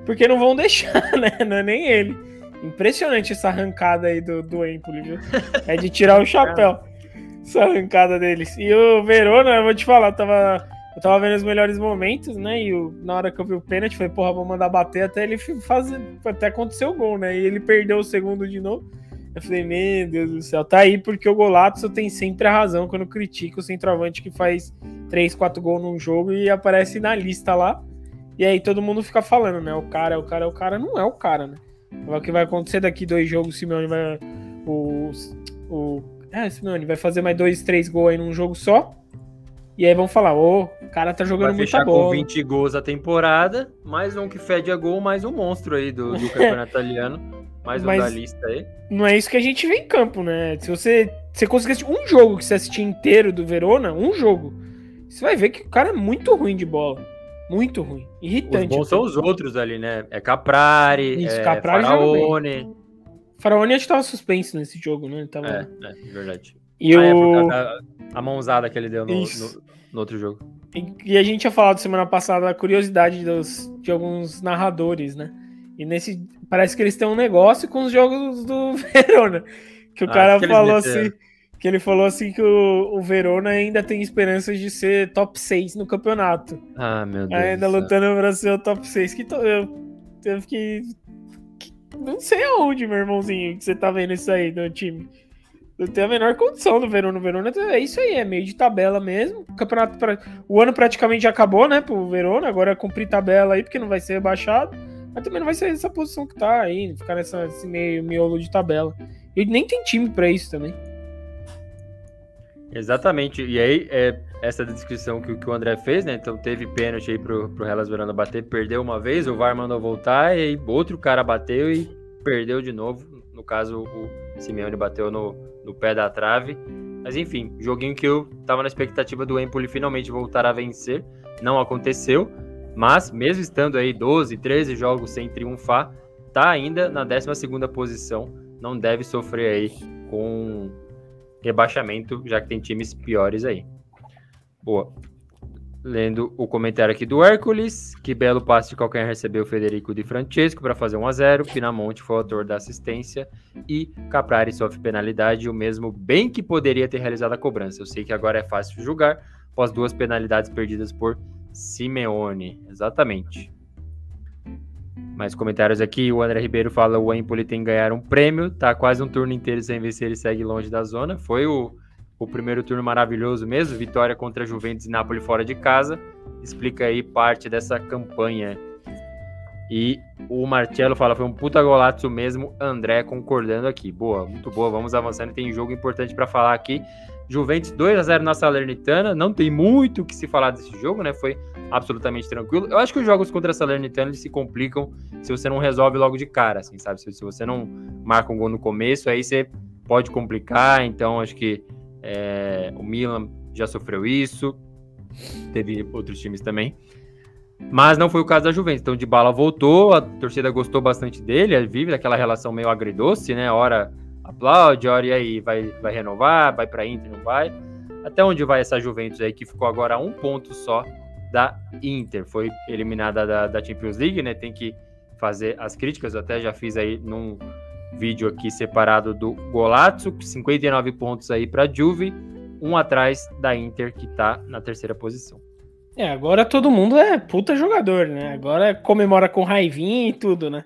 porque não vão deixar, né? Não é nem ele. Impressionante essa arrancada aí do, do Empoli, viu? É de tirar o chapéu essa arrancada deles. E o Verona, eu vou te falar, tava, eu tava vendo os melhores momentos, né? E na hora que eu vi o pênalti, falei, porra, vou mandar bater até ele fazer. Até acontecer o gol, né? E ele perdeu o segundo de novo. Eu falei, meu Deus do céu, tá aí porque o Golato tem sempre a razão quando critica o centroavante que faz 3, 4 gols num jogo e aparece na lista lá. E aí todo mundo fica falando, né? O cara é o cara, é o cara, não é o cara, né? O que vai acontecer daqui dois jogos, o Simeone vai. O, o é, Simeone vai fazer mais dois, três gols aí num jogo só. E aí vão falar, ô, oh, o cara tá jogando vai muita bola. com 20 gols a temporada, mais um que fede a gol, mais um monstro aí do, do campeonato italiano. Mais um Mas da lista aí. Não é isso que a gente vê em campo, né? Se você, você conseguir assistir um jogo que você assistir inteiro do Verona, um jogo, você vai ver que o cara é muito ruim de bola. Muito ruim. Irritante. Os bons são os outros ali, né? É Caprari, isso, é Caprari Faraone. Faraone acho que tava suspenso nesse jogo, né? Ele tava... É, é, verdade. E ah, o... É, a, mãozada que ele deu no, no, no, outro jogo. E, e, a gente tinha falado semana passada a curiosidade dos, de alguns narradores, né? E nesse. Parece que eles têm um negócio com os jogos do Verona. Que o ah, cara que falou assim. Que ele falou assim que o, o Verona ainda tem esperanças de ser top 6 no campeonato. Ah, meu Deus. Ainda lutando pra ser o top 6. Que to, eu, eu fiquei não sei aonde, meu irmãozinho, que você tá vendo isso aí do time. Tem a menor condição do Verona. O Verona é isso aí, é meio de tabela mesmo. O campeonato pra... O ano praticamente já acabou, né, pro Verona. Agora é cumprir tabela aí, porque não vai ser rebaixado. Mas também não vai ser essa posição que tá aí, ficar nessa, nesse meio miolo de tabela. E nem tem time para isso também. Exatamente. E aí, é, essa descrição que, que o André fez, né? Então teve pênalti aí pro, pro Hellas Verona bater, perdeu uma vez, o VAR mandou voltar, e outro cara bateu e perdeu de novo. No caso, o Simeone bateu no, no pé da trave. Mas enfim, joguinho que eu tava na expectativa do Empoli finalmente voltar a vencer. Não aconteceu, mas mesmo estando aí 12, 13 jogos sem triunfar, tá ainda na 12 posição. Não deve sofrer aí com rebaixamento, já que tem times piores aí. Boa. Lendo o comentário aqui do Hércules, que belo passe de qualquer recebeu o Federico Di Francesco para fazer 1 a 0 Pinamonte foi o autor da assistência e Caprari sofre penalidade, o mesmo bem que poderia ter realizado a cobrança. Eu sei que agora é fácil julgar, após duas penalidades perdidas por Simeone. Exatamente. Mais comentários aqui, o André Ribeiro fala o Empoli tem que ganhar um prêmio, tá quase um turno inteiro sem vencer e segue longe da zona. Foi o o primeiro turno maravilhoso mesmo, vitória contra Juventus e Napoli fora de casa. Explica aí parte dessa campanha. E o Marcelo fala, foi um puta golaço mesmo, André concordando aqui. Boa, muito boa, vamos avançando, tem jogo importante para falar aqui. Juventus 2 a 0 na Salernitana, não tem muito o que se falar desse jogo, né? Foi absolutamente tranquilo. Eu acho que os jogos contra a Salernitana se complicam se você não resolve logo de cara, assim, sabe? Se, se, você não marca um gol no começo, aí você pode complicar. Então, acho que é, o Milan já sofreu isso, teve outros times também. Mas não foi o caso da Juventus. Então, de bala voltou, a torcida gostou bastante dele, vive daquela relação meio agridoce, né? Hora aplaude, hora e aí vai, vai renovar, vai para Inter, não vai. Até onde vai essa Juventus aí que ficou agora um ponto só da Inter? Foi eliminada da, da Champions League, né? Tem que fazer as críticas. Eu até já fiz aí num vídeo aqui separado do Golazzo, 59 pontos aí para Juve, um atrás da Inter que tá na terceira posição. É, agora todo mundo é puta jogador, né? Agora comemora com raivinha e tudo, né?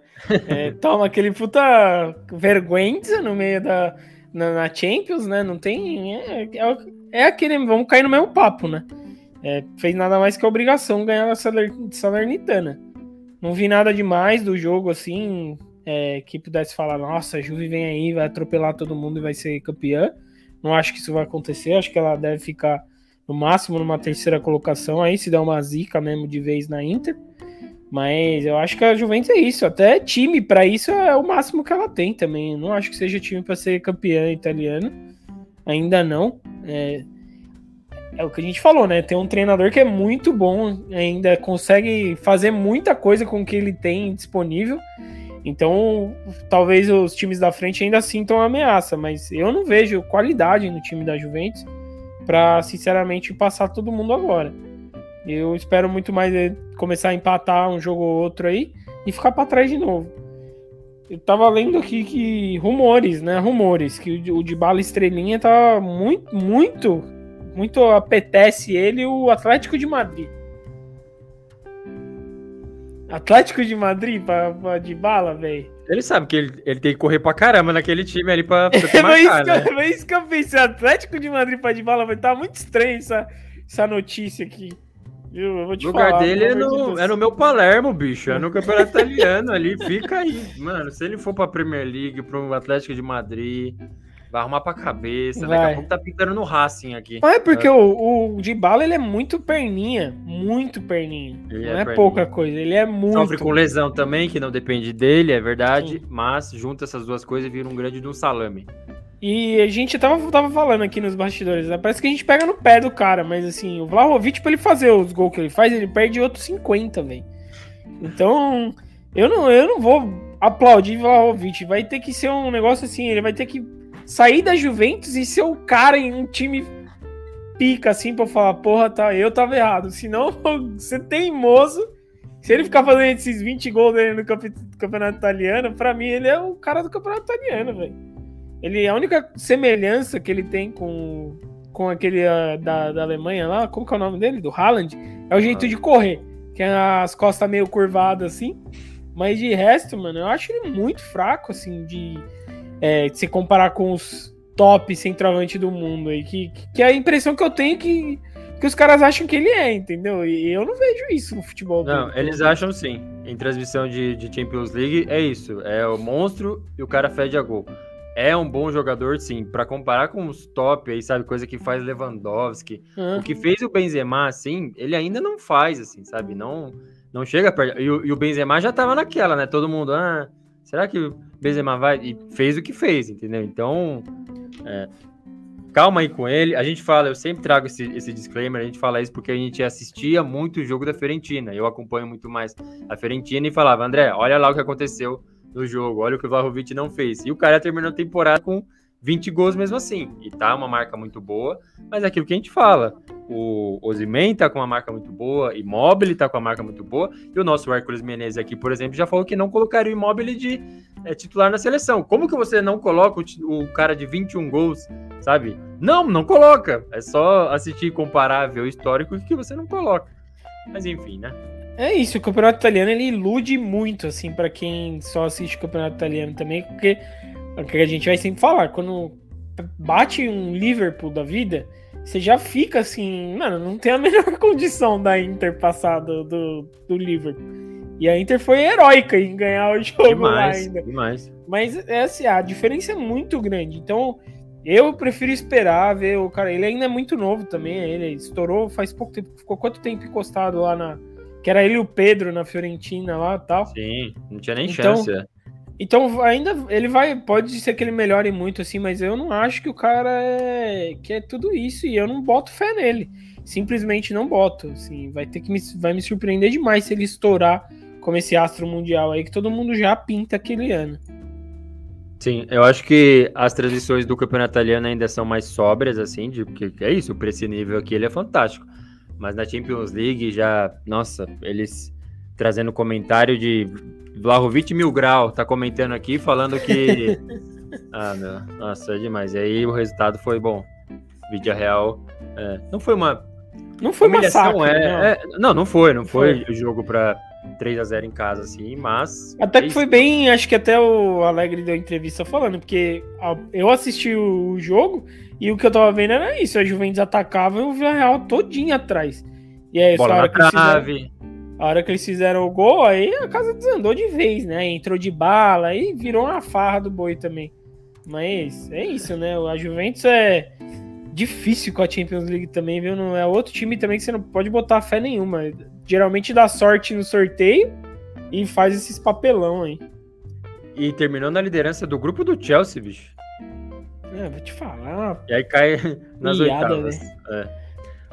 É, toma aquele puta vergonha no meio da na, na Champions, né? Não tem. É, é, é, aquele. Vamos cair no mesmo papo, né? É, fez nada mais que a obrigação ganhar a Salernitana. Não vi nada demais do jogo assim é, que pudesse falar: nossa, a Juve vem aí, vai atropelar todo mundo e vai ser campeã. Não acho que isso vai acontecer. Acho que ela deve ficar no máximo numa terceira colocação aí, se der uma zica mesmo de vez na Inter. Mas eu acho que a Juventus é isso. Até time para isso é o máximo que ela tem também. Eu não acho que seja time para ser campeã italiana. Ainda não. É, é o que a gente falou, né? Tem um treinador que é muito bom, ainda consegue fazer muita coisa com o que ele tem disponível. Então, talvez os times da frente ainda sintam ameaça, mas eu não vejo qualidade no time da Juventus para sinceramente passar todo mundo agora. Eu espero muito mais começar a empatar um jogo ou outro aí e ficar para trás de novo. Eu tava lendo aqui que rumores, né? Rumores que o de bala estrelinha tá muito, muito, muito apetece ele o Atlético de Madrid. Atlético de Madrid pra, pra de bala, velho. Ele sabe que ele, ele tem que correr pra caramba naquele time ali pra, pra te marcar, né? É isso que eu pensei. Atlético de Madrid pra de bala vai estar tá muito estranho essa, essa notícia aqui. Viu? Eu vou te o lugar falar, dele é no, é no meu Palermo, bicho. É no campeonato italiano ali. Fica aí. Mano, se ele for pra Premier League, pro Atlético de Madrid, Vai arrumar pra cabeça. Vai. Daqui a pouco tá pintando no Racing aqui. Não é porque é. o, o de bala ele é muito perninha. Muito perninha. Ele não é, é pouca coisa. Ele é muito. Sofre com lesão também, que não depende dele, é verdade. Sim. Mas junta essas duas coisas e vira um grande de um salame. E a gente tava, tava falando aqui nos bastidores, né? Parece que a gente pega no pé do cara, mas assim, o Vlahovic, pra ele fazer os gols que ele faz, ele perde outros 50, velho. Então, eu não, eu não vou aplaudir o Vlahovic. Vai ter que ser um negócio assim, ele vai ter que sair da Juventus e ser o cara em um time pica, assim, pra falar, porra, tá, eu tava errado. Senão, você teimoso. Se ele ficar fazendo esses 20 gols dele no campeonato italiano, pra mim ele é o cara do campeonato italiano, velho. Ele, a única semelhança que ele tem com, com aquele uh, da, da Alemanha lá, como que é o nome dele? Do Haaland, é o jeito ah. de correr. Que é as costas meio curvadas assim. Mas de resto, mano, eu acho ele muito fraco, assim, de é, se comparar com os top centroavante do mundo aí, que, que é a impressão que eu tenho que, que os caras acham que ele é, entendeu? E eu não vejo isso no futebol. Não, do... eles acham sim. Em transmissão de, de Champions League é isso. É o monstro e o cara fede a gol. É um bom jogador, sim. Para comparar com os top aí, sabe? Coisa que faz Lewandowski. Uhum. O que fez o Benzema, assim, ele ainda não faz, assim, sabe? Não, não chega perto. E, e o Benzema já tava naquela, né? Todo mundo, ah, será que Benzema vai e fez o que fez, entendeu? Então, é, calma aí com ele. A gente fala, eu sempre trago esse, esse disclaimer, a gente fala isso porque a gente assistia muito o jogo da Fiorentina. Eu acompanho muito mais a Fiorentina e falava, André, olha lá o que aconteceu no jogo, olha o que o Vlahovic não fez. E o cara terminou a temporada com 20 gols mesmo assim. E tá uma marca muito boa, mas é aquilo que a gente fala. O Ozyman tá com uma marca muito boa, Immobile tá com uma marca muito boa, e o nosso Hércules Menezes aqui, por exemplo, já falou que não colocaria o Immobile de é, titular na seleção. Como que você não coloca o, o, cara de 21 gols, sabe? Não, não coloca. É só assistir comparável histórico que você não coloca. Mas enfim, né? É isso, o campeonato italiano ele ilude muito, assim, para quem só assiste o campeonato italiano também, porque é o que a gente vai sempre falar, quando bate um Liverpool da vida, você já fica assim, mano, não tem a menor condição da Inter passar do, do, do Liverpool. E a Inter foi heróica em ganhar o jogo demais, lá ainda. Demais. Mas é assim, a diferença é muito grande. Então, eu prefiro esperar ver o cara. Ele ainda é muito novo também. Ele estourou faz pouco tempo. Ficou quanto tempo encostado lá na. Que era ele e o Pedro na Fiorentina lá e tal. Sim, não tinha nem Então, chance. Então ainda ele vai, pode ser que ele melhore muito assim, mas eu não acho que o cara é que é tudo isso e eu não boto fé nele. Simplesmente não boto, assim, vai ter que me, vai me surpreender demais se ele estourar como esse astro mundial aí que todo mundo já pinta aquele ano. Sim, eu acho que as transições do campeonato italiano ainda são mais sóbrias, assim, de, porque é isso, pra esse nível aqui ele é fantástico. Mas na Champions League já, nossa, eles trazendo comentário de Vlahovic Mil Grau, tá comentando aqui, falando que. ah, meu, nossa, é demais. E aí o resultado foi bom. Vídeo real. é, não foi uma. Não foi uma massacre, é, não. é- não, não foi, não foi, Foi. o jogo pra 3 a 0 em casa, assim, mas. Até é que isso. foi bem, acho que até o Alegre deu entrevista falando, porque eu assisti o jogo e o que eu tava vendo era isso, a Juventus atacava e o Villarreal todinho atrás. E aí, Bola na trave. A hora que eles fizeram o gol, aí a casa desandou de vez, né? Entrou de bala, aí virou uma farra do boi também. Mas é isso, né? A Juventus é difícil com a Champions League também, viu? Não é outro time também que você não pode botar fé nenhuma. Geralmente dá sorte no sorteio e faz esses papelão aí. E terminou na liderança do grupo do Chelsea, bicho. É, vou te falar. E aí cai nas Miada, oitavas. É.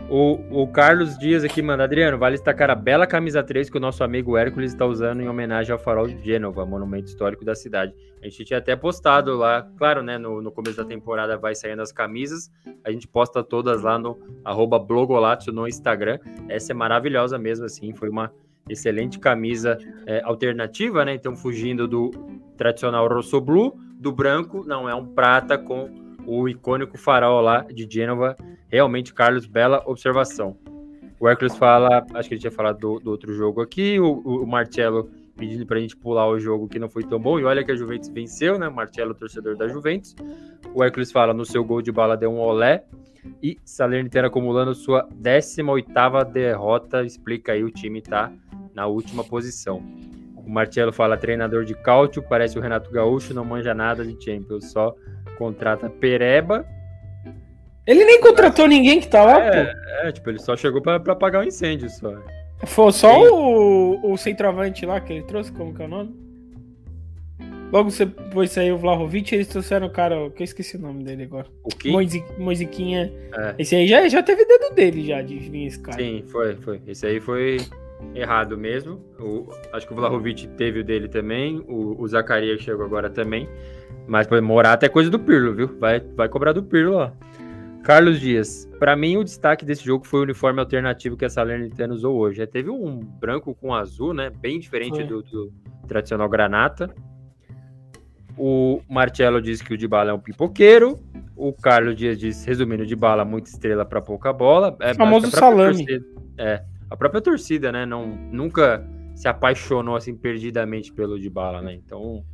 O, o Carlos Dias aqui manda, Adriano, vale destacar a bela camisa 3 que o nosso amigo Hércules está usando em homenagem ao farol de Gênova, monumento histórico da cidade. A gente tinha até postado lá, claro, né, no, no começo da temporada vai saindo as camisas, a gente posta todas lá no arroba Blogolatio no Instagram. Essa é maravilhosa mesmo, assim, foi uma excelente camisa é, alternativa, né, então fugindo do tradicional rosso blue, do branco, não, é um prata com o icônico farol lá de Gênova. Realmente, Carlos, bela observação. O Hércules fala, acho que ele tinha falado do, do outro jogo aqui, o, o Marcelo pedindo pra gente pular o jogo que não foi tão bom, e olha que a Juventus venceu, né? Marcelo, torcedor da Juventus. O Hércules fala, no seu gol de bala deu um olé, e Salernitana acumulando sua 18ª derrota, explica aí, o time tá na última posição. O Marcelo fala, treinador de cálcio, parece o Renato Gaúcho, não manja nada de Champions, só contrata Pereba. Ele nem contratou ninguém que tá lá, É, pô. é, tipo, ele só chegou pra, pra apagar o incêndio só. Foi só Sim. o, o centroavante lá que ele trouxe, como que é o nome? Logo depois saiu o Vlahovic, eles trouxeram o cara, que eu esqueci o nome dele agora. O que? Moisi- Moisiquinha. É. Esse aí já, já teve dedo dele já, de vir esse cara. Sim, foi, foi. Esse aí foi errado mesmo. O, acho que o Vlahovic teve o dele também. O, o Zacarias chegou agora também. Mas pô, Morata é coisa do Pirlo, viu? Vai, vai cobrar do Pirlo, ó. Carlos Dias. Pra mim, o destaque desse jogo foi o uniforme alternativo que a Salernitana usou hoje. Já teve um branco com azul, né? Bem diferente do, do tradicional granata. O Marcelo diz que o Dybala é um pipoqueiro. O Carlos Dias diz, resumindo, Dybala muita estrela pra pouca bola. É, Famoso a própria salame. torcida- é, a própria torcida, né? Não, nunca se apaixonou assim perdidamente pelo Dybala, né? Então,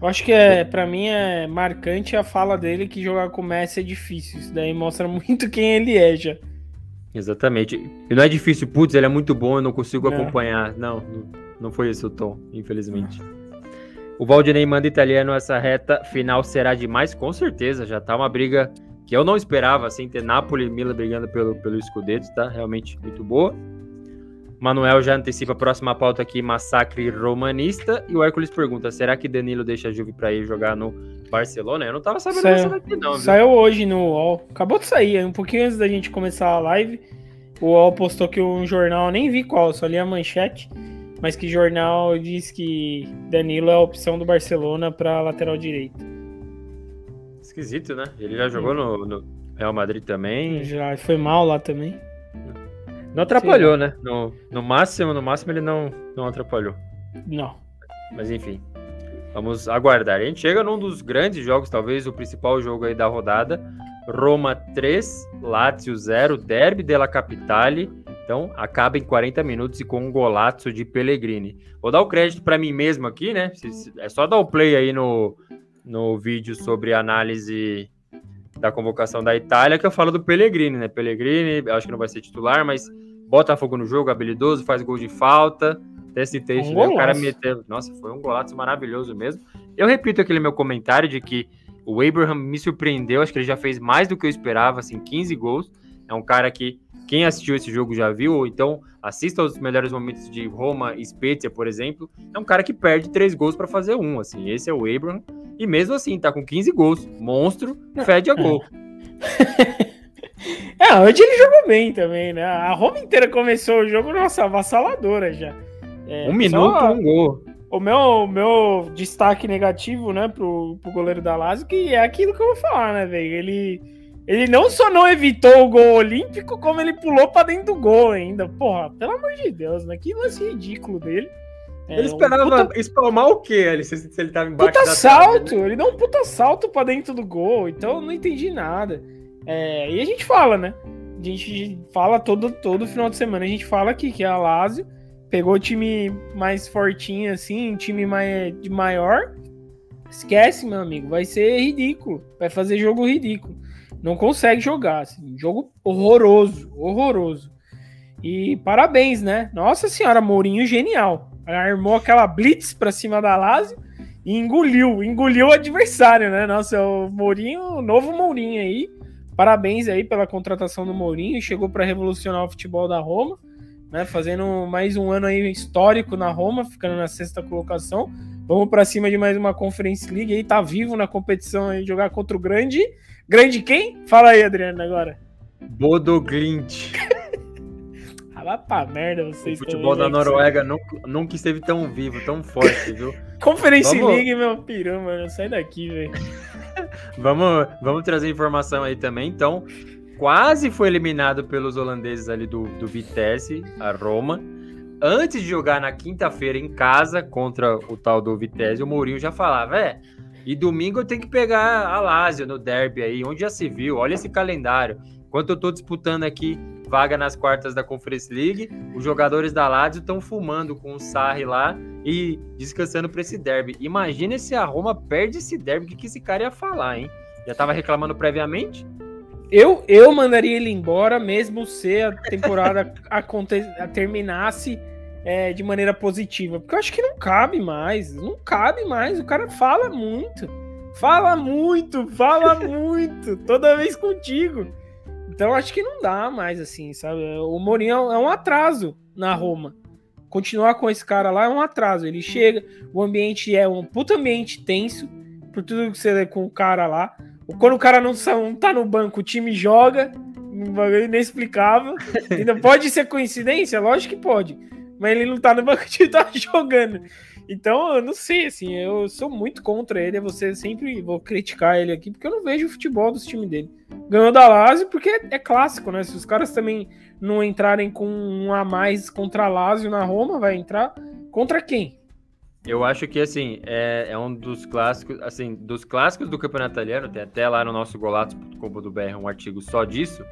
Eu acho que é, pra mim é marcante a fala dele que jogar com o Messi é difícil. Isso daí mostra muito quem ele é já. exatamente. E não é difícil, putz, ele é muito bom, eu não consigo Não. acompanhar. Não, não, não foi esse o tom, infelizmente. O Valdinei manda italiano, essa reta final será demais, com certeza. Já tá uma briga que eu não esperava, assim, ter Napoli e Milan brigando pelo, pelo Scudetto, tá? Realmente muito boa. Manuel já antecipa a próxima pauta aqui, massacre romanista. E o Hércules pergunta, será que Danilo deixa a Juve pra ir jogar no Barcelona? Eu não tava sabendo Saiu. dessa daqui não, viu? Saiu hoje no UOL. Acabou de sair, um pouquinho antes da gente começar a live. O UOL postou que um jornal, nem vi qual, só li a manchete. Mas que jornal diz que Danilo é a opção do Barcelona pra lateral direito. Esquisito, né? Ele já jogou no, no Real Madrid também. Já foi mal lá também. Não atrapalhou, né? No, no máximo, no máximo ele não, não atrapalhou. Não. Mas enfim, vamos aguardar. A gente chega num dos grandes jogos, talvez o principal jogo aí da rodada. Roma 3, Lazio 0, Derby della Capitale. Então, acaba em 40 minutos e com um golaço de Pellegrini. Vou dar o crédito para mim mesmo aqui, né? É só dar o play aí no, no vídeo sobre análise da convocação da Itália que eu falo do Pellegrini, né? Pellegrini, acho que não vai ser titular, mas bota fogo no jogo, habilidoso, faz gol de falta. citei isso, um né? o cara meteu. Nossa, foi um golaço maravilhoso mesmo. Eu repito aquele meu comentário de que o Abraham me surpreendeu, acho que ele já fez mais do que eu esperava, assim, 15 gols. É um cara que quem assistiu esse jogo já viu, ou então assista aos melhores momentos de Roma e Spezia, por exemplo. É um cara que perde três gols para fazer um, assim. Esse é o Abraham. E mesmo assim, tá com 15 gols. Monstro, fede a gol. é, hoje ele jogou bem também, né? A Roma inteira começou o jogo, nossa, avassaladora já. É, um minuto, um gol. O meu, meu destaque negativo, né, pro, pro goleiro da Lazio, que é aquilo que eu vou falar, né, velho? Ele, ele não só não evitou o gol olímpico, como ele pulou pra dentro do gol ainda. Porra, pelo amor de Deus, né? Que lance ridículo dele. É, ele esperava um puta... espalmar o quê ali, se, se ele tava embaixo puta da salto! Trave, né? Ele dá um puta salto pra dentro do gol, então eu não entendi nada. É, e a gente fala, né? A gente fala todo, todo final de semana, a gente fala aqui que a Lazio pegou o time mais fortinho assim, time mais, de maior. Esquece, meu amigo, vai ser ridículo. Vai fazer jogo ridículo. Não consegue jogar, assim, jogo horroroso, horroroso. E parabéns, né? Nossa senhora, Mourinho genial armou aquela blitz para cima da Lazio e engoliu, engoliu o adversário, né? Nossa, o Mourinho, o novo Mourinho aí. Parabéns aí pela contratação do Mourinho, chegou para revolucionar o futebol da Roma, né? Fazendo mais um ano aí histórico na Roma, ficando na sexta colocação. Vamos para cima de mais uma Conference League aí, tá vivo na competição aí, jogar contra o grande. Grande quem? Fala aí, Adriano, agora. Bodo Glint. Vai pra merda vocês. O futebol da Noruega nunca, nunca esteve tão vivo, tão forte, viu? Conference vamos... League, meu piru, mano. Sai daqui, velho. vamos, vamos trazer informação aí também. Então, quase foi eliminado pelos holandeses ali do, do Vitesse, a Roma. Antes de jogar na quinta-feira em casa contra o tal do Vitesse, o Mourinho já falava, é, e domingo eu tenho que pegar a Lazio no derby aí, onde já se viu, olha esse calendário. Enquanto eu tô disputando aqui vaga nas quartas da Conference League. Os jogadores da Lazio estão fumando com o Sarri lá e descansando para esse derby. Imagina se a Roma perde esse derby, o que, que esse cara ia falar, hein? Já estava reclamando previamente? Eu, eu mandaria ele embora, mesmo se a temporada aconte terminasse é, de maneira positiva. Porque eu acho que não cabe mais. Não cabe mais. O cara fala muito. Fala muito, fala muito. Toda vez contigo. Então acho que não dá mais, assim, sabe? O Mourinho é um atraso na Roma. Continuar com esse cara lá é um atraso. Ele chega, o ambiente é um puta ambiente tenso, por tudo que você lê com o cara lá. Quando o cara não, não tá no banco, o time joga, um bagulho inexplicável. Ainda pode ser coincidência? Lógico que pode. Mas ele não tá no banco, o time tá jogando. Então, eu não sei, assim, eu sou muito contra ele. Você sempre vou criticar ele aqui, porque eu não vejo o futebol dos times dele. Ganhou da Lazio porque é clássico, né? Se os caras também não entrarem com um a mais contra a Lazio na Roma, vai entrar contra quem? Eu acho que, assim, é, é um dos clássicos, assim, dos clássicos do campeonato italiano, tem até lá no nosso golato.com.br um artigo só disso,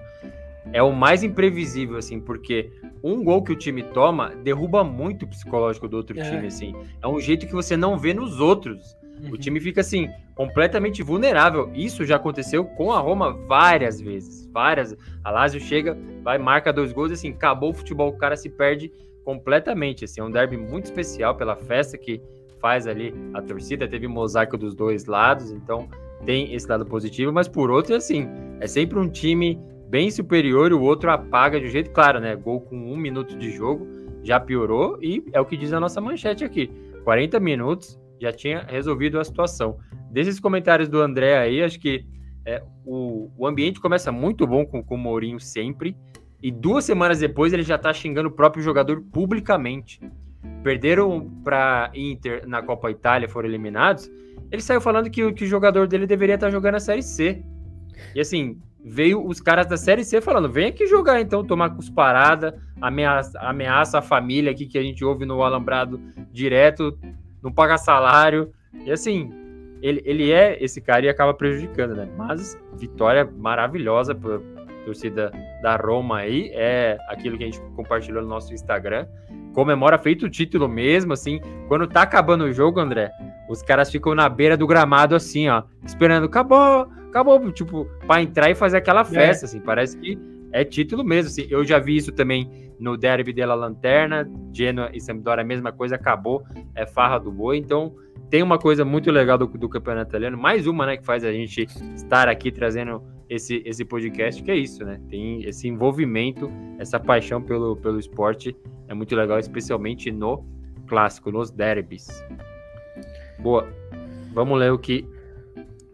é o mais imprevisível, assim, porque um gol que o time toma derruba muito o psicológico do outro é. time, assim. É um jeito que você não vê nos outros. Uhum. O time fica, assim, completamente vulnerável. Isso já aconteceu com a Roma várias vezes. Várias. A Lazio chega, vai, marca dois gols, assim, acabou o futebol, o cara se perde completamente, assim. É um derby muito especial pela festa que faz ali a torcida. Teve mosaico dos dois lados, então tem esse lado positivo, mas por outro, assim, é sempre um time bem superior, o outro apaga de um jeito claro, né? Gol com um minuto de jogo já piorou e é o que diz a nossa manchete aqui. 40 minutos já tinha resolvido a situação. Desses comentários do André aí, acho que é, o, o ambiente começa muito bom com, com o Mourinho sempre. E duas semanas depois ele já tá xingando o próprio jogador publicamente. Perderam para Inter na Copa Itália, foram eliminados. Ele saiu falando que, que o jogador dele deveria estar tá jogando a Série C. E assim, veio os caras da Série C falando: vem aqui jogar então, tomar cusparada, ameaça, ameaça a família aqui que a gente ouve no Alambrado direto, não paga salário. E assim, ele, ele é esse cara e acaba prejudicando, né? Mas vitória maravilhosa para torcida da Roma aí, é aquilo que a gente compartilhou no nosso Instagram. Comemora feito o título mesmo, assim. Quando tá acabando o jogo, André, os caras ficam na beira do gramado assim, ó, esperando, acabou, acabou, tipo, para entrar e fazer aquela é. festa, é. assim, parece que é título mesmo, assim. Eu já vi isso também no derby della Lanterna, Genoa e Sampdoria a mesma coisa, acabou, é farra do boi, então tem uma coisa muito legal do, do campeonato italiano, mais uma, né, que faz a gente estar aqui trazendo esse, esse podcast, que é isso, né, tem esse envolvimento, essa paixão pelo, pelo esporte, é muito legal, especialmente no clássico, nos derbys. Boa, vamos ler o que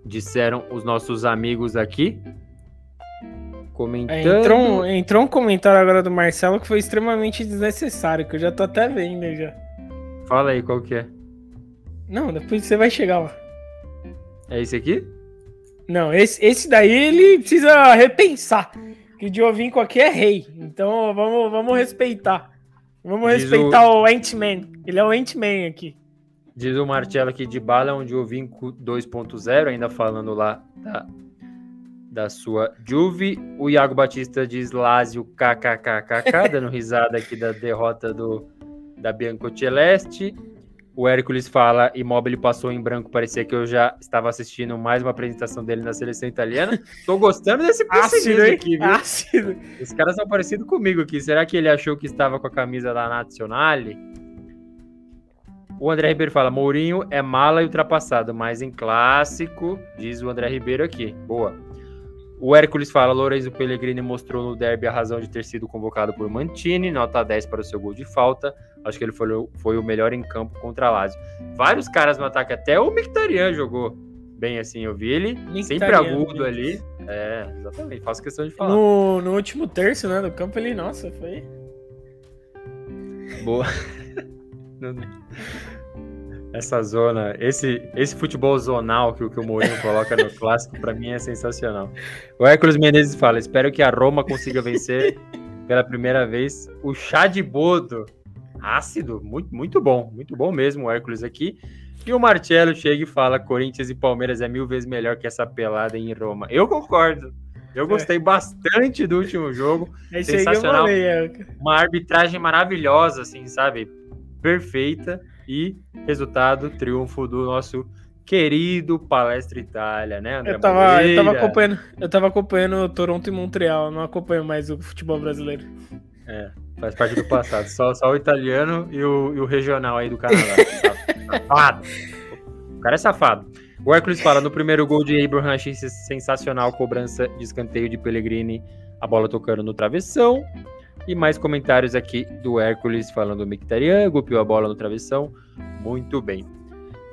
disseram os nossos amigos aqui. Comentando. É, entrou, um, entrou um comentário agora do Marcelo que foi extremamente desnecessário, que eu já tô até vendo já. Fala aí qual que é. Não, depois você vai chegar lá. É esse aqui? Não, esse, esse daí ele precisa repensar. Que o Diovinco aqui é rei. Então vamos, vamos respeitar. Vamos Diz respeitar o, o Ant-Man. Ele é o Ant-Man aqui. Diz o Marcelo aqui de bala, onde eu vim 2.0, ainda falando lá da, da sua Juve. O Iago Batista diz Lázio kkkk, dando risada aqui da derrota do, da Bianco Celeste. O Hércules fala, Immobile passou em branco, parecia que eu já estava assistindo mais uma apresentação dele na seleção italiana. Tô gostando desse ácido aqui, viu? Ácido. Os caras são parecidos comigo aqui. Será que ele achou que estava com a camisa da Nazionale? O André Ribeiro fala: Mourinho é mala e ultrapassado, mas em clássico, diz o André Ribeiro aqui. Boa. O Hércules fala: Lorenzo Pellegrini mostrou no derby a razão de ter sido convocado por Mantini, nota 10 para o seu gol de falta. Acho que ele foi, foi o melhor em campo contra a Lazio. Vários caras no ataque, até o Mkhitaryan jogou bem assim, eu vi ele sempre agudo ali. É, exatamente, faço questão de falar. No, no último terço, né, do campo, ele, nossa, foi. Boa. Essa zona, esse, esse futebol zonal que, que o Mourinho coloca no clássico, para mim é sensacional. O Hércules Menezes fala: espero que a Roma consiga vencer pela primeira vez o chá de bodo. Ácido, muito, muito bom, muito bom mesmo o Hércules aqui. E o Marcelo chega e fala: Corinthians e Palmeiras é mil vezes melhor que essa pelada em Roma. Eu concordo. Eu gostei é. bastante do último jogo. É sensacional. É. Uma arbitragem maravilhosa, assim, sabe? Perfeita e resultado, triunfo do nosso querido Palestra Itália, né, André? Eu tava, eu tava acompanhando, eu tava acompanhando Toronto e Montreal, não acompanho mais o futebol brasileiro. É, faz parte do passado. só, só o italiano e o, e o regional aí do Canadá. safado. O cara é safado. O Hércules fala, no primeiro gol de Abraham, achei sensacional, cobrança de escanteio de Pellegrini, a bola tocando no travessão. E mais comentários aqui do Hércules falando do Mictarian, golpeou a bola no travessão. Muito bem.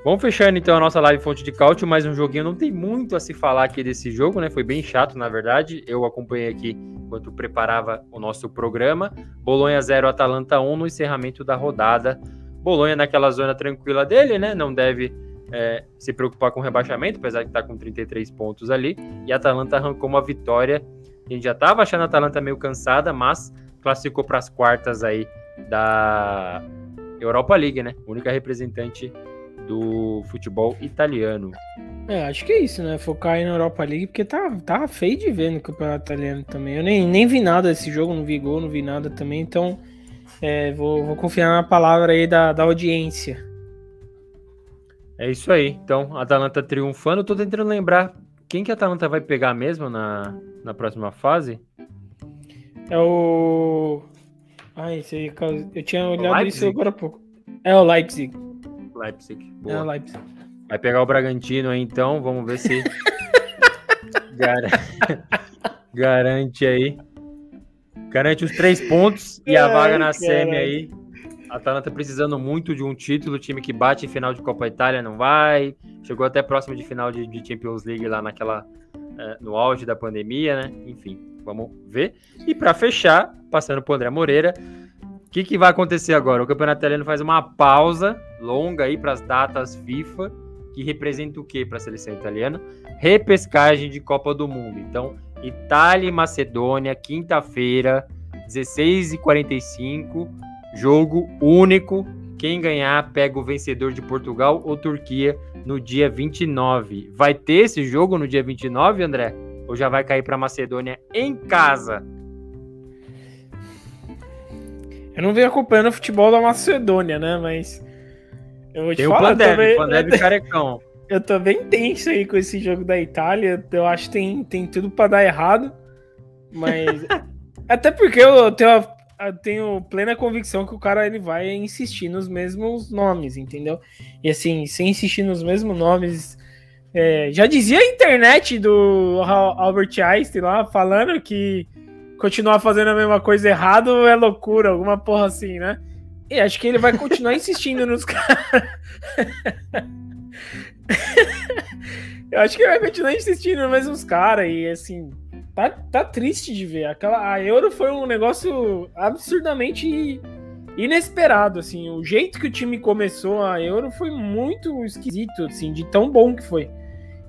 Vamos fechando então a nossa live fonte de cálcio, mais um joguinho. Não tem muito a se falar aqui desse jogo, né? Foi bem chato, na verdade. Eu acompanhei aqui enquanto preparava o nosso programa. Bolonha 0, Atalanta 1 no encerramento da rodada. Bolonha naquela zona tranquila dele, né? Não deve é, se preocupar com rebaixamento, apesar de estar com 33 pontos ali. E Atalanta arrancou uma vitória. A gente já estava achando a Atalanta meio cansada, mas classificou para as quartas aí da Europa League, né? Única representante do futebol italiano. É, acho que é isso, né? Focar aí na Europa League, porque tá, tá feio de ver no campeonato italiano também. Eu nem, nem vi nada desse jogo, não vi gol, não vi nada também, então é, vou, vou confiar na palavra aí da, da audiência. É isso aí. Então, a Atalanta triunfando. tô tentando lembrar quem que a Atalanta vai pegar mesmo na, na próxima fase. É o. Ai, esse aí, eu tinha olhado isso agora há pouco. É o Leipzig. Leipzig. Boa. É o Leipzig. Vai pegar o Bragantino aí então, vamos ver se. Garante aí. Garante os três pontos e a vaga na semi aí. A Atalanta precisando muito de um título, time que bate em final de Copa Itália não vai. Chegou até próximo de final de, de Champions League lá naquela. É, no auge da pandemia, né? Enfim. Vamos ver. E para fechar, passando para André Moreira, o que, que vai acontecer agora? O Campeonato Italiano faz uma pausa longa aí para as datas FIFA, que representa o que para a seleção italiana? Repescagem de Copa do Mundo. Então, Itália e Macedônia, quinta-feira, 16h45, jogo único. Quem ganhar pega o vencedor de Portugal ou Turquia no dia 29. Vai ter esse jogo no dia 29, André? Ou já vai cair para Macedônia em casa? Eu não venho acompanhando o futebol da Macedônia, né? Mas. Eu vou te Tem falar. O Pandev, também... carecão. Eu tô bem tenso aí com esse jogo da Itália. Eu acho que tem, tem tudo para dar errado. Mas. Até porque eu tenho eu tenho plena convicção que o cara ele vai insistir nos mesmos nomes, entendeu? E assim, sem insistir nos mesmos nomes. É, já dizia a internet do Albert Einstein lá, falando que continuar fazendo a mesma coisa errado é loucura, alguma porra assim, né? E acho que ele vai continuar insistindo nos caras. Eu acho que ele vai continuar insistindo nos mesmos caras. E assim, tá, tá triste de ver. Aquela, a Euro foi um negócio absurdamente inesperado. Assim, o jeito que o time começou a Euro foi muito esquisito, assim, de tão bom que foi.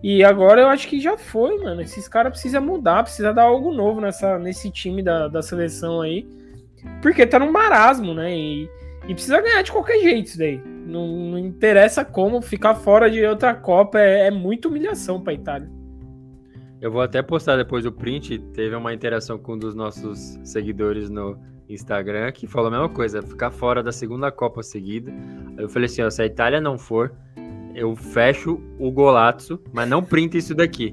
E agora eu acho que já foi, mano. Esses caras precisam mudar, precisa dar algo novo nessa, nesse time da, da seleção aí. Porque tá num marasmo, né? E, e precisa ganhar de qualquer jeito isso daí. Não, não interessa como, ficar fora de outra Copa é, é muita humilhação pra Itália. Eu vou até postar depois o print. Teve uma interação com um dos nossos seguidores no Instagram que falou a mesma coisa: ficar fora da segunda Copa seguida. Eu falei assim: ó, se a Itália não for, eu fecho o Golazzo, mas não printa isso daqui.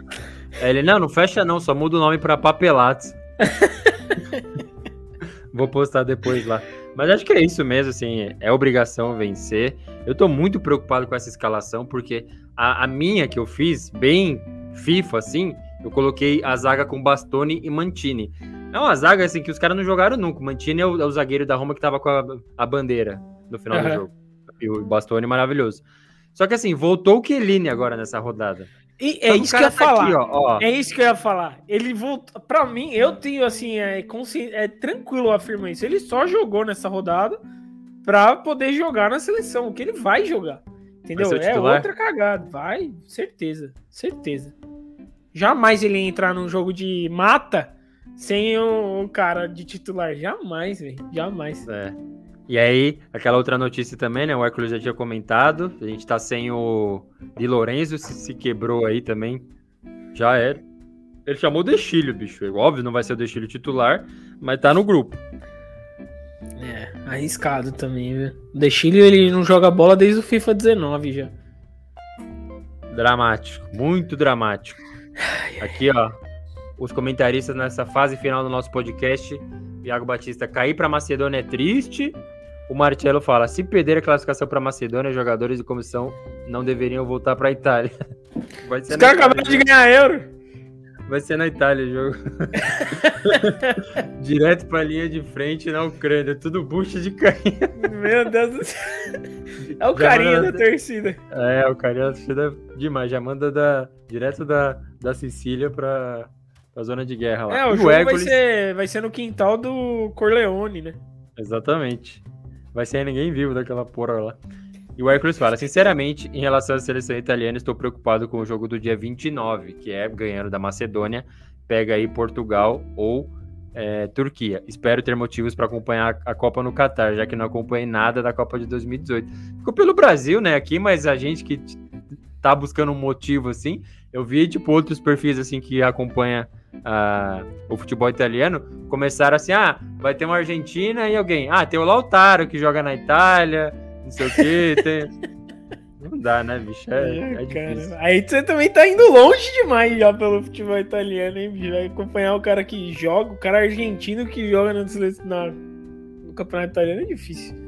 Aí ele, não, não fecha não, só muda o nome para Papelatos. Vou postar depois lá. Mas acho que é isso mesmo, assim, é obrigação vencer. Eu tô muito preocupado com essa escalação, porque a, a minha que eu fiz, bem FIFA, assim, eu coloquei a zaga com Bastoni e Mantini. É uma zaga, assim, que os caras não jogaram nunca. O Mantini é o, é o, zagueiro da Roma que tava com a, a bandeira no final uhum. do jogo. E o Bastoni maravilhoso. Só que assim, voltou o Chiellini agora nessa rodada. E é isso que eu ia tá falar. Aqui, ó, ó. É isso que eu ia falar. Ele voltou. Pra mim, eu tenho assim, é, consci... é tranquilo afirmar isso. Ele só jogou nessa rodada pra poder jogar na seleção, o que ele vai jogar. Entendeu? Vai é outra cagada. Vai, certeza. Certeza. Jamais ele ia entrar num jogo de mata sem o cara de titular. Jamais, velho. Jamais. É. E aí, aquela outra notícia também, né? O Hércules já tinha comentado. A gente tá sem o Di Lorenzo, se, se quebrou aí também. Já era. Ele chamou o Dexílio, bicho. Óbvio, não vai ser o Dexílio titular, mas tá no grupo. É, arriscado também, viu? O Dexílio, ele não joga bola desde o FIFA 19 já. Dramático, muito dramático. Aqui, ó, os comentaristas nessa fase final do nosso podcast. Iago Batista, cair pra Macedônia é triste, o Marcelo fala: se perder a classificação para Macedônia, jogadores de comissão não deveriam voltar para a Itália. Vai ser Os caras acabaram de ganhar euro. Vai ser na Itália o jogo. Direto para a linha de frente na Ucrânia. Tudo bucha de carinha. Meu Deus do céu. É o já carinha da torcida. É, o carinha da torcida demais. Já manda da, direto da, da Sicília para a zona de guerra lá. É, o, o jogo Hércules... vai, ser, vai ser no quintal do Corleone, né? Exatamente vai ser ninguém vivo daquela porra lá. E o Hércules fala, sinceramente, em relação à seleção italiana, estou preocupado com o jogo do dia 29, que é ganhando da Macedônia, pega aí Portugal ou é, Turquia. Espero ter motivos para acompanhar a Copa no Catar, já que não acompanhei nada da Copa de 2018. Ficou pelo Brasil, né, aqui, mas a gente que tá buscando um motivo assim, eu vi tipo outros perfis assim que acompanha uh, o futebol italiano começaram assim: ah, vai ter uma Argentina e alguém. Ah, tem o Lautaro que joga na Itália, não sei o quê. Tem... Não dá, né, bicho? É, é, difícil. Aí você também tá indo longe demais já pelo futebol italiano, hein, bicho? Vai acompanhar o cara que joga, o cara argentino que joga no, no campeonato italiano é difícil.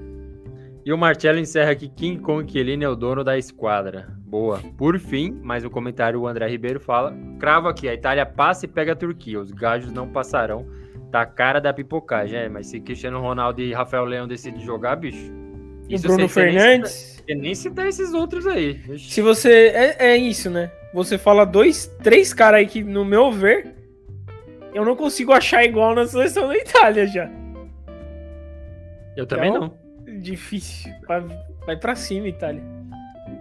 E o Marcelo encerra aqui: King Kong Chiellini é o dono da esquadra. Boa. Por fim, mais um comentário: o André Ribeiro fala: cravo aqui, a Itália passa e pega a Turquia. Os gajos não passarão. Tá a cara da pipocagem, é, mas se Cristiano Ronaldo e Rafael Leão decidem jogar, bicho. E Bruno Fernandes? Nem, nem citar esses outros aí. Se você. É, é isso, né? Você fala dois, três caras aí que, no meu ver, eu não consigo achar igual na seleção da Itália já. Eu também então, não difícil. Vai para cima, Itália.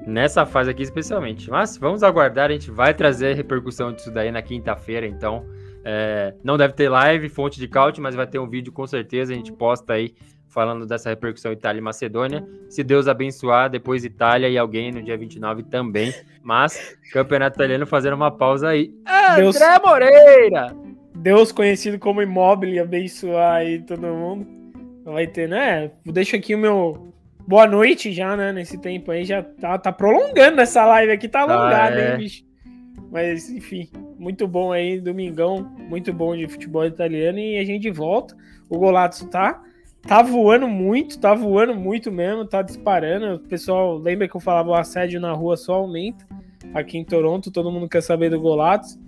Nessa fase aqui, especialmente. Mas vamos aguardar, a gente vai trazer a repercussão disso daí na quinta-feira, então. É, não deve ter live, fonte de caute, mas vai ter um vídeo com certeza. A gente posta aí falando dessa repercussão Itália e Macedônia. Se Deus abençoar, depois Itália e alguém no dia 29 também. Mas, campeonato italiano fazendo uma pausa aí. Deus, André Moreira! Deus conhecido como imóvel abençoar aí todo mundo. Vai ter, né? Deixo aqui o meu boa noite já, né? Nesse tempo aí, já tá, tá prolongando essa live aqui, tá alongada, ah, é. hein, bicho? Mas, enfim, muito bom aí, domingão, muito bom de futebol italiano e a gente volta. O Golazzo tá. tá voando muito, tá voando muito mesmo, tá disparando. O pessoal, lembra que eu falava o assédio na rua só aumenta. Aqui em Toronto, todo mundo quer saber do Golatos.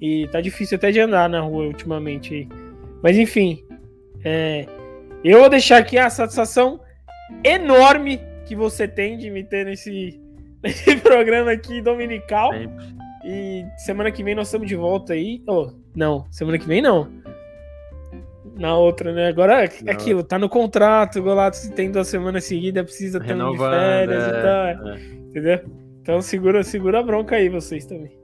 E tá difícil até de andar na rua ultimamente. Mas enfim, é, eu vou deixar aqui a satisfação enorme que você tem de me ter nesse, nesse programa aqui dominical. Sempre. E semana que vem nós estamos de volta aí. Oh, não, semana que vem não. Na outra, né? Agora é não. aquilo, tá no contrato, Golato, se tem duas semanas seguidas, precisa ter um de férias é, e tal. É. Entendeu? Então segura, segura a bronca aí, vocês também.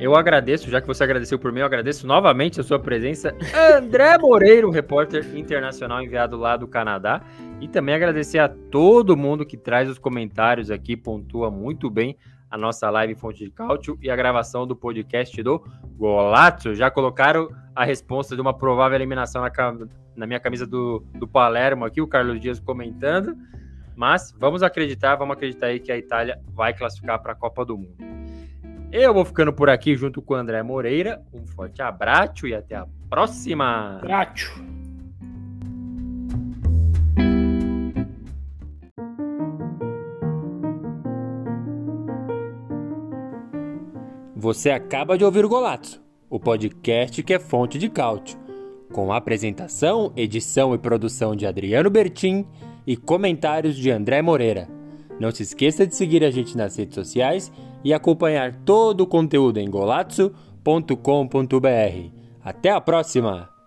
Eu agradeço, já que você agradeceu por mim, eu agradeço novamente a sua presença. André Moreiro, repórter internacional enviado lá do Canadá. E também agradecer a todo mundo que traz os comentários aqui, pontua muito bem a nossa live Fonte de Cálcio e a gravação do podcast do Golazzo. Já colocaram a resposta de uma provável eliminação na, na minha camisa do, do Palermo aqui, o Carlos Dias comentando. Mas vamos acreditar, vamos acreditar aí que a Itália vai classificar para a Copa do Mundo. Eu vou ficando por aqui junto com o André Moreira. Um forte abraço e até a próxima. Abraço. Você acaba de ouvir o Golato, o podcast que é fonte de cálcio, com apresentação, edição e produção de Adriano Bertin e comentários de André Moreira. Não se esqueça de seguir a gente nas redes sociais e acompanhar todo o conteúdo em golazzo.com.br. Até a próxima!